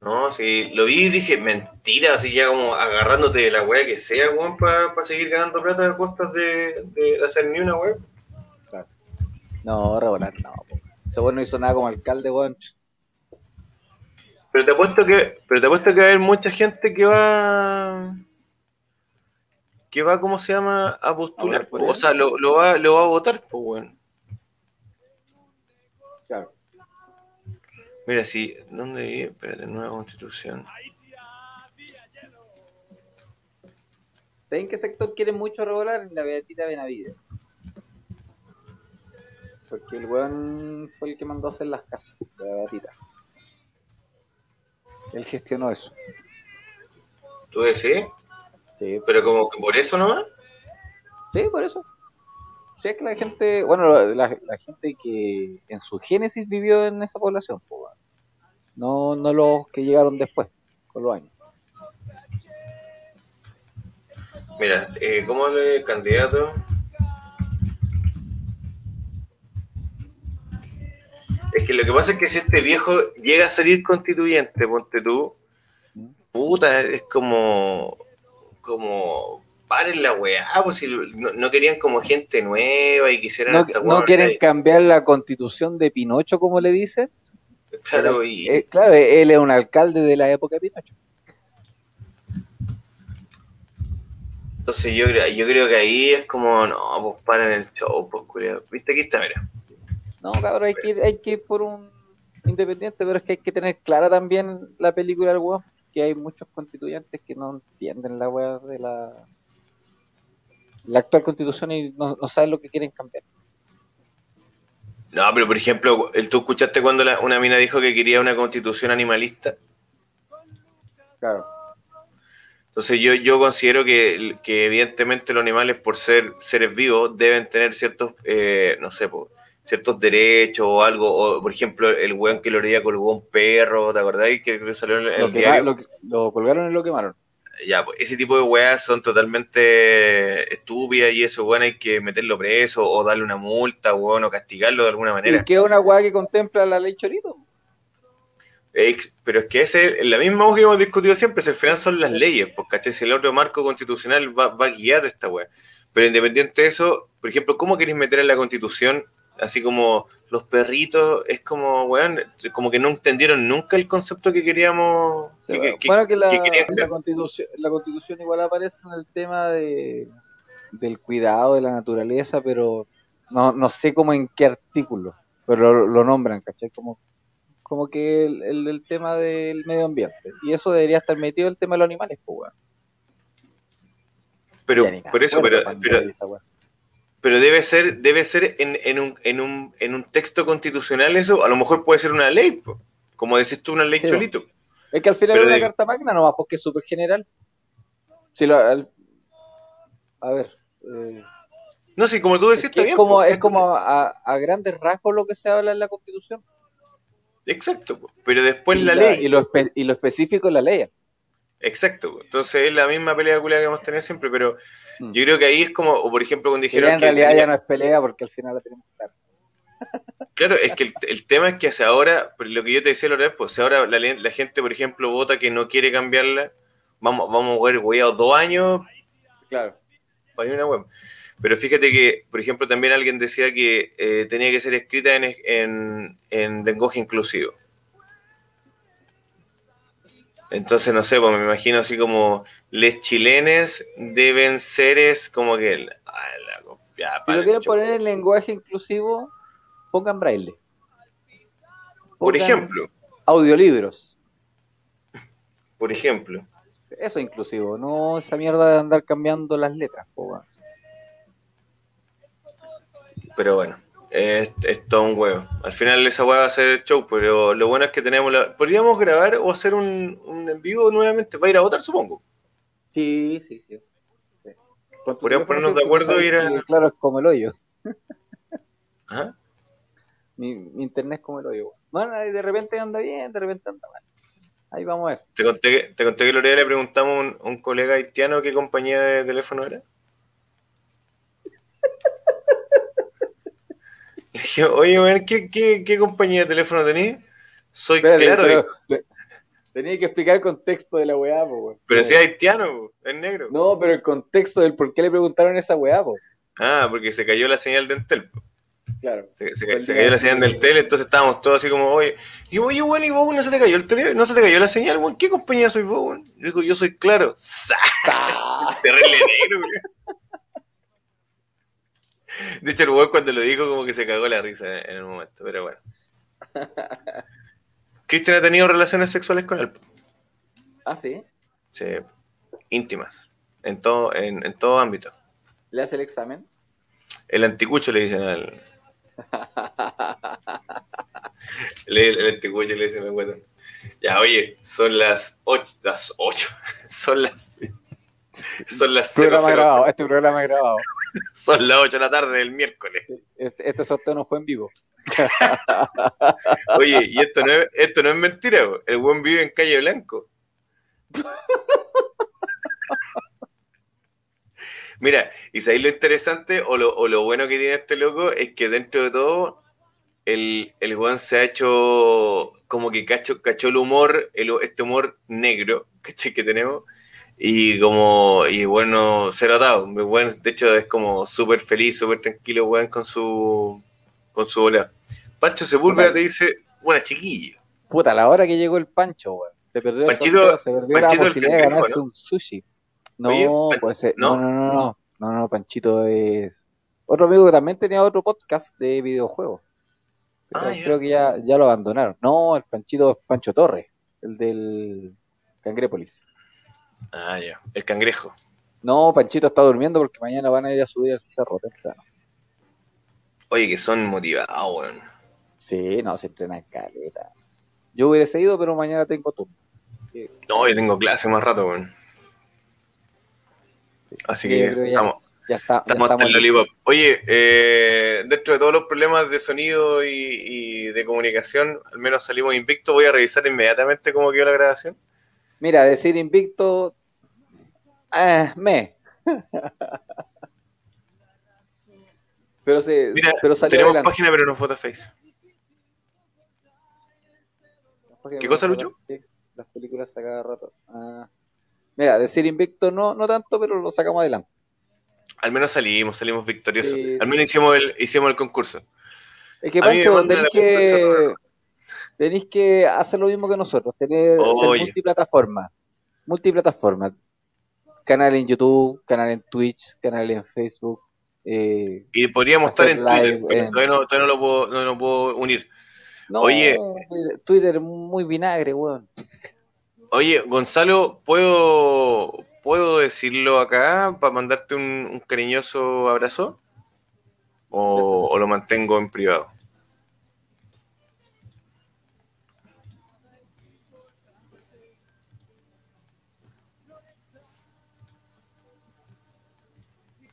No, sí, lo vi y dije, mentira, así ya como agarrándote de la weá que sea, weón, para seguir ganando plata a costas de, de hacer ni una weá. No, revolar, no. Ese weón no hizo nada como alcalde, weón. Pero te apuesto que, pero te apuesto que va a haber mucha gente que va que va, ¿cómo se llama? a postular, o sea, lo, lo va, lo va a votar, pues weón. Claro. Mira, sí, ¿dónde vi? Espérate, nueva constitución. ¿Saben qué sector quiere mucho revolar? En la Beatita Benavides. Porque el weón fue el que mandó a hacer las casas la Beatita. Él gestionó eso. ¿Tú decís? Sí, Pero como que por eso nomás. sí, por eso. Sí, es que la gente, bueno, la, la gente que en su génesis vivió en esa población, no, no los que llegaron después, con los años. Mira, eh, ¿cómo le candidato? Es que lo que pasa es que si este viejo llega a salir constituyente, ponte tú, puta, es como, como, paren la weá, pues si no, no querían como gente nueva y quisieran No, no quieren cambiar la constitución de Pinocho, como le dicen. claro, y, Eh, claro, él es un alcalde de la época de Pinocho. entonces yo, creo- yo creo que ahí es como, no, pues paren el show, pues culiao. viste, aquí está, mira. No, cabrón, hay que ir, hay que ir por un independiente, pero es que hay que tener clara también la película del weón, que hay muchos constituyentes que no entienden la weá de la, la actual constitución y no, no saben lo que quieren cambiar. No, pero por ejemplo, ¿tú escuchaste cuando la- una mina dijo que quería una constitución animalista? Claro. Entonces yo, yo considero que, que evidentemente los animales, por ser seres vivos, deben tener ciertos, eh, no sé, po, ciertos derechos o algo. O, por ejemplo, el weón que lo orilla colgó un perro, ¿te acordáis? Que salió en el, Lo, diario. lo, lo colgaron y lo quemaron. Ya, pues ese tipo de weas son totalmente estúpidas y eso, weón, hay que meterlo preso o darle una multa, weón, o castigarlo de alguna manera. ¿Y qué es una weá que contempla la ley Chorito? Pero es que ese, la misma que hemos discutido siempre, si al final son las leyes, ¿cachai? Si el otro marco constitucional va, va a guiar esta weá. Pero independiente de eso, por ejemplo, ¿cómo queréis meter en la constitución así como los perritos? Es como, weón, como que no entendieron nunca el concepto que queríamos. Sí, que- que- bueno, que la, que la constitución, la constitución igual aparece en el tema de, del cuidado de la naturaleza, pero no, no sé cómo en qué artículo, pero lo, lo nombran, ¿cachai? Como, como que el, el, el tema del medio ambiente. Y eso debería estar metido el tema de los animales, pues, weón. pero, por eso, pero, pero. Pero debe ser, debe ser en, en un, en, un, en un texto constitucional eso, a lo mejor puede ser una ley, po. como decís tú, una ley Sí, cholito. Es que al final es una de- carta magna nomás, porque es súper general. Si lo, al- a ver. eh, No, sí, como tú decís, es, que es como, es como a, a grandes rasgos lo que se habla en la constitución. Exacto, po. pero después y, la, la- ley. y, lo espe- y lo específico en la ley. Exacto, entonces es la misma pelea culia que hemos tenido siempre, pero Mm. yo creo que ahí es como, o por ejemplo, cuando dijeron en que realidad tenía- ya no es pelea porque al final la tenemos clara. Claro, es que el, el tema es que hace ahora, lo que yo te decía la otra vez, pues si ahora la, la gente, por ejemplo, vota que no quiere cambiarla, vamos, vamos a ver, weados dos años Claro. para una web. Pero fíjate que, por ejemplo, también alguien decía que eh, tenía que ser escrita en, en, en lenguaje inclusivo. Entonces, no sé, pues me imagino así como, les chilenes deben seres como que... el- ah, la- ya, Si lo quieren poner en lenguaje inclusivo, pongan braille. Por ejemplo, Audiolibros. por ejemplo. Eso es inclusivo, no esa mierda de andar cambiando las letras. po. Pero bueno, es, es todo un huevo. Al final esa hueá va a ser el show, pero lo bueno es que tenemos la... Podríamos grabar o hacer un, un en vivo nuevamente. Va a ir a votar, supongo. Sí, sí, sí. Podríamos ponernos de acuerdo y ir a- Claro, es como el hoyo. Ajá. Mi, mi internet es como el hoyo. Bueno, de repente anda bien, de repente anda mal. Ahí vamos a ver. Te conté, que- te conté que día le preguntamos a un, un colega haitiano qué compañía de teléfono era. Dije, oye, weón, ¿qué, qué, qué compañía de teléfono tenés? Soy claro, pero, tenía que explicar el contexto de la weá, po, pero si es haitiano, po, es negro. No, pero el contexto del por qué le preguntaron esa weá, po. Ah, porque se cayó la señal de Entel. Claro. Se, cayó la señal del tele, entonces estábamos todos así como, oye, y oye, bueno, y vos no se te cayó el tele, no se te cayó la señal, weón, ¿qué compañía soy vos, weón? Yo digo, yo soy claro. Terrible negro, weón. De hecho, el weón cuando lo dijo como que se cagó la risa en, en el momento, pero bueno. Cristian ha tenido relaciones sexuales con él. Ah, sí. Sí, íntimas, en todo, en, en todo ámbito. Le hace el examen. El anticucho le dicen al. Le- el, anticucho le dicen al guatón. Ya, oye, son las 8. Las 8. Son las. Son las Programa 00, grabado, este programa es grabado. son las 8 de la tarde del miércoles. Este, este sorteo no fue en vivo. Oye, y esto no es, esto no es mentira, po. el buen vive en Calle Blanco. Mira, y sabéis lo interesante o lo, o lo bueno que tiene este loco es que dentro de todo el, el weón se ha hecho como que cacho, cachó el humor, el, este humor negro que tenemos y como, y bueno, cero atado. Bueno, de hecho es como súper feliz, súper tranquilo, weón, con su, con su bola. Pancho Sepúlveda te dice, buena chiquilla. Puta, a la hora que llegó el Pancho, weón. Se perdió el Panchito- sorteo, se perdió Panchito la posibilidad de ganarse ¿no? un sushi. No, Oye. ¿no? No, no, no, no. Panchito es. Otro amigo que también tenía otro podcast de videojuegos. Pero Ah, creo que ya, ya lo abandonaron. No, el Panchito es Pancho Torres, el del Cangrépolis. Ah, ya, el cangrejo. No, Panchito está durmiendo porque mañana van a ir a subir al cerro temprano. Oye, que son motivados, weón. Sí, no, se entrena en caleta. Yo hubiese ido, pero mañana tengo turno. No, yo tengo clase más rato, weón. Así Sí, que ya- estamos, Ya está. ya estamos hasta el listos. lollipop. Oye, eh, dentro de todos los problemas de sonido y, y de comunicación, al menos salimos invictos. Voy a revisar inmediatamente cómo quedó la grabación. Mira, decir invicto. eh, me. pero se, Mira, pero salió tenemos adelante. página, pero no foto face. ¿Qué cosa, Lucho? Sí, Las películas a cada rato. Ah. Mira, decir invicto no, no tanto, pero lo sacamos adelante. Al menos salimos, salimos victoriosos. Sí. Al menos hicimos el, hicimos el concurso. Es que Pancho, la que, tenéis que hacer lo mismo que nosotros, tener ser multiplataforma. Multiplataforma. Canal en YouTube, canal en Twitch, canal en Facebook. eh, Y podríamos estar en Twitter, pero en- todavía, no, todavía no lo puedo, no lo puedo unir. no, Oye. Twitter muy vinagre, weón. Oye, Gonzalo, ¿puedo, ¿puedo decirlo acá para mandarte un, un cariñoso abrazo? ¿O, o lo mantengo en privado?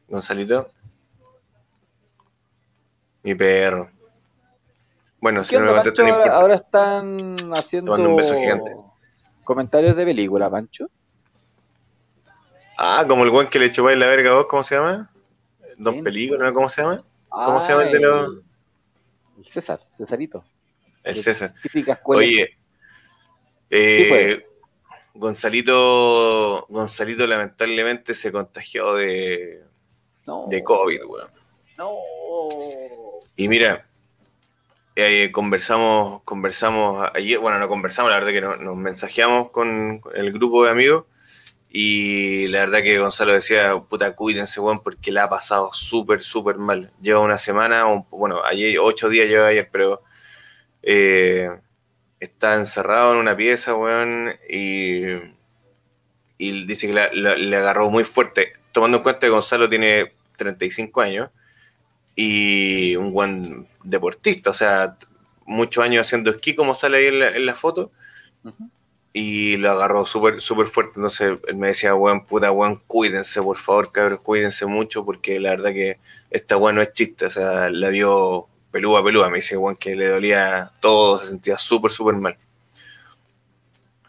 Gonzalito. Mi perro. Bueno, si ¿Qué no me onda, contesta, Pancho? no Ahora, importa. ahora están haciendo un beso gigante. comentarios de película, Pancho. Ah, como el buen que le echó la verga a vos, ¿cómo se llama? Don. Película, ¿no? ¿Cómo se llama? ¿Cómo se llama el de los- el- César, Cesarito. El Sí. César. Típica. Oye, Sí, eh, pues. Gonzalito, Gonzalito lamentablemente se contagió de, No, de COVID, weón. no. Y mira, eh, conversamos, conversamos ayer, bueno, no conversamos, la verdad que no- nos mensajeamos con, con el grupo de amigos y la verdad que Gonzalo decía, puta, cuídense, weón, porque la ha pasado súper, súper mal. Lleva una semana, un- bueno, ayer, ocho días lleva ayer, pero eh, está encerrado en una pieza, weón, y, y dice que la- la- le agarró muy fuerte, tomando en cuenta que Gonzalo tiene 35 años y un buen deportista, o sea, muchos años haciendo esquí, como sale ahí en la, en la foto, y lo agarró súper súper fuerte. Entonces él me decía, weón, puta, weón, cuídense, por favor, cabros, cuídense mucho, porque la verdad que esta weón no es chiste, o sea, la vio pelúa, pelúa. Me dice, weón, que le dolía todo, se sentía súper, súper mal.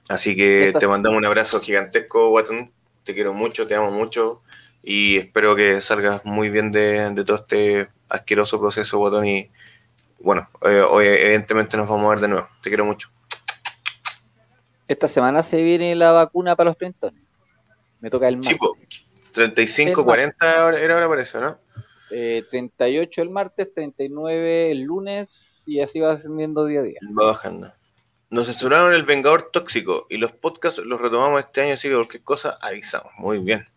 Así que te mandamos un abrazo gigantesco, Watton. Te quiero mucho, te amo mucho y espero que salgas muy bien de, de todo este asqueroso proceso, Watton. Y bueno, eh, hoy evidentemente nos vamos a ver de nuevo. Te quiero mucho. Esta semana se viene la vacuna para los treintones. Me toca el martes. po. 35, 40 ahora- era ahora parece, ¿no? Eh, 38 el martes, 39 el lunes y así va ascendiendo día a día. Va bajando. Nos censuraron el Vengador Tóxico y los podcasts los retomamos este año, así que cualquier cosa avisamos. Muy bien.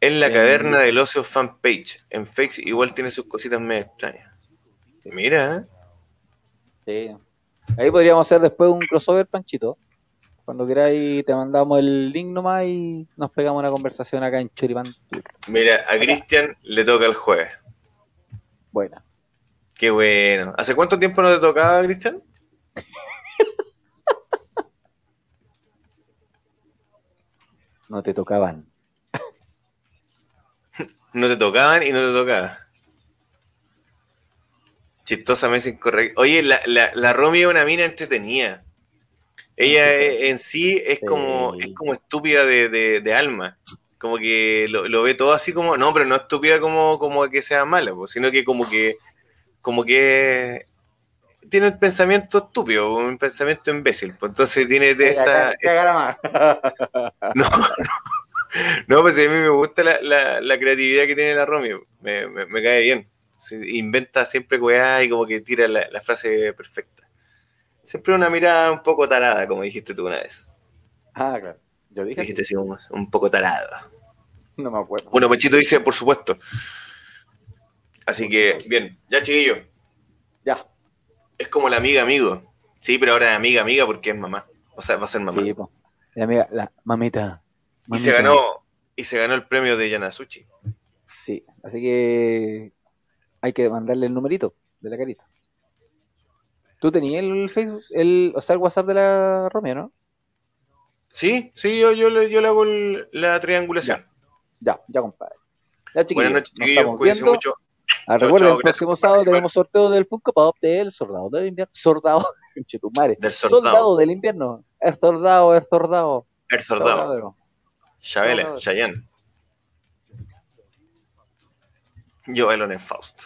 En la caverna del ocio fanpage. En Face igual tiene sus cositas medio extrañas. Mira, ¿eh? Sí. Ahí podríamos hacer después un crossover, Panchito. Cuando queráis te mandamos el link nomás y nos pegamos una conversación acá en Choripán. mira, a Cristian le toca el jueves. Buena. Qué bueno. ¿Hace cuánto tiempo no te tocaba, Cristian? No te tocaban. No te tocaban y no te tocaban. Chistosamente incorrecto. Oye, la, la, la Romy es una mina entretenida. Ella en sí es como, es como estúpida de, de- de alma. Como que lo, lo ve todo así como, no, pero no estúpida como, como que sea mala, sino que como que, como que tiene un pensamiento estúpido, un pensamiento imbécil. pues, entonces tiene de esta, no, no, no, pues a mí me gusta la, la- la creatividad que tiene la Romeo. Me, me- me cae bien. Se inventa siempre weá y como que tira la, la frase perfecta. Siempre una mirada un poco tarada, como dijiste tú una vez. Ah, claro. Yo dije, Dijiste así como un poco tarada. no me acuerdo. Bueno, Pechito dice, por supuesto. Así que, bien, ya chiquillo. Ya. Es como la amiga amigo. Sí, pero ahora es amiga amiga porque es mamá. O sea, va a ser mamá. Sí, po. La amiga, la mamita. y se ganó, y se ganó el premio de Yanasuchi. Sí, así que hay que mandarle el numerito de la carita. ¿Tú tenías el Facebook, el, o sea, el WhatsApp de la Romeo, no? Sí, sí, yo, yo, le, yo le hago el- la triangulación. Ya, ya, compadre. Ya, Buenas noches, chiquillos. Cuídense viendo. mucho. Ah, recuerden, el próximo sábado tenemos sorteo del Funko Pop del Soldado del Invierno. Soldado, conchetumare. Del soldado. Soldado del Invierno. Es soldado, es soldado. El soldado. Chabele. Chayanne. Yo, Elon en Faust.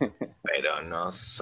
Pero no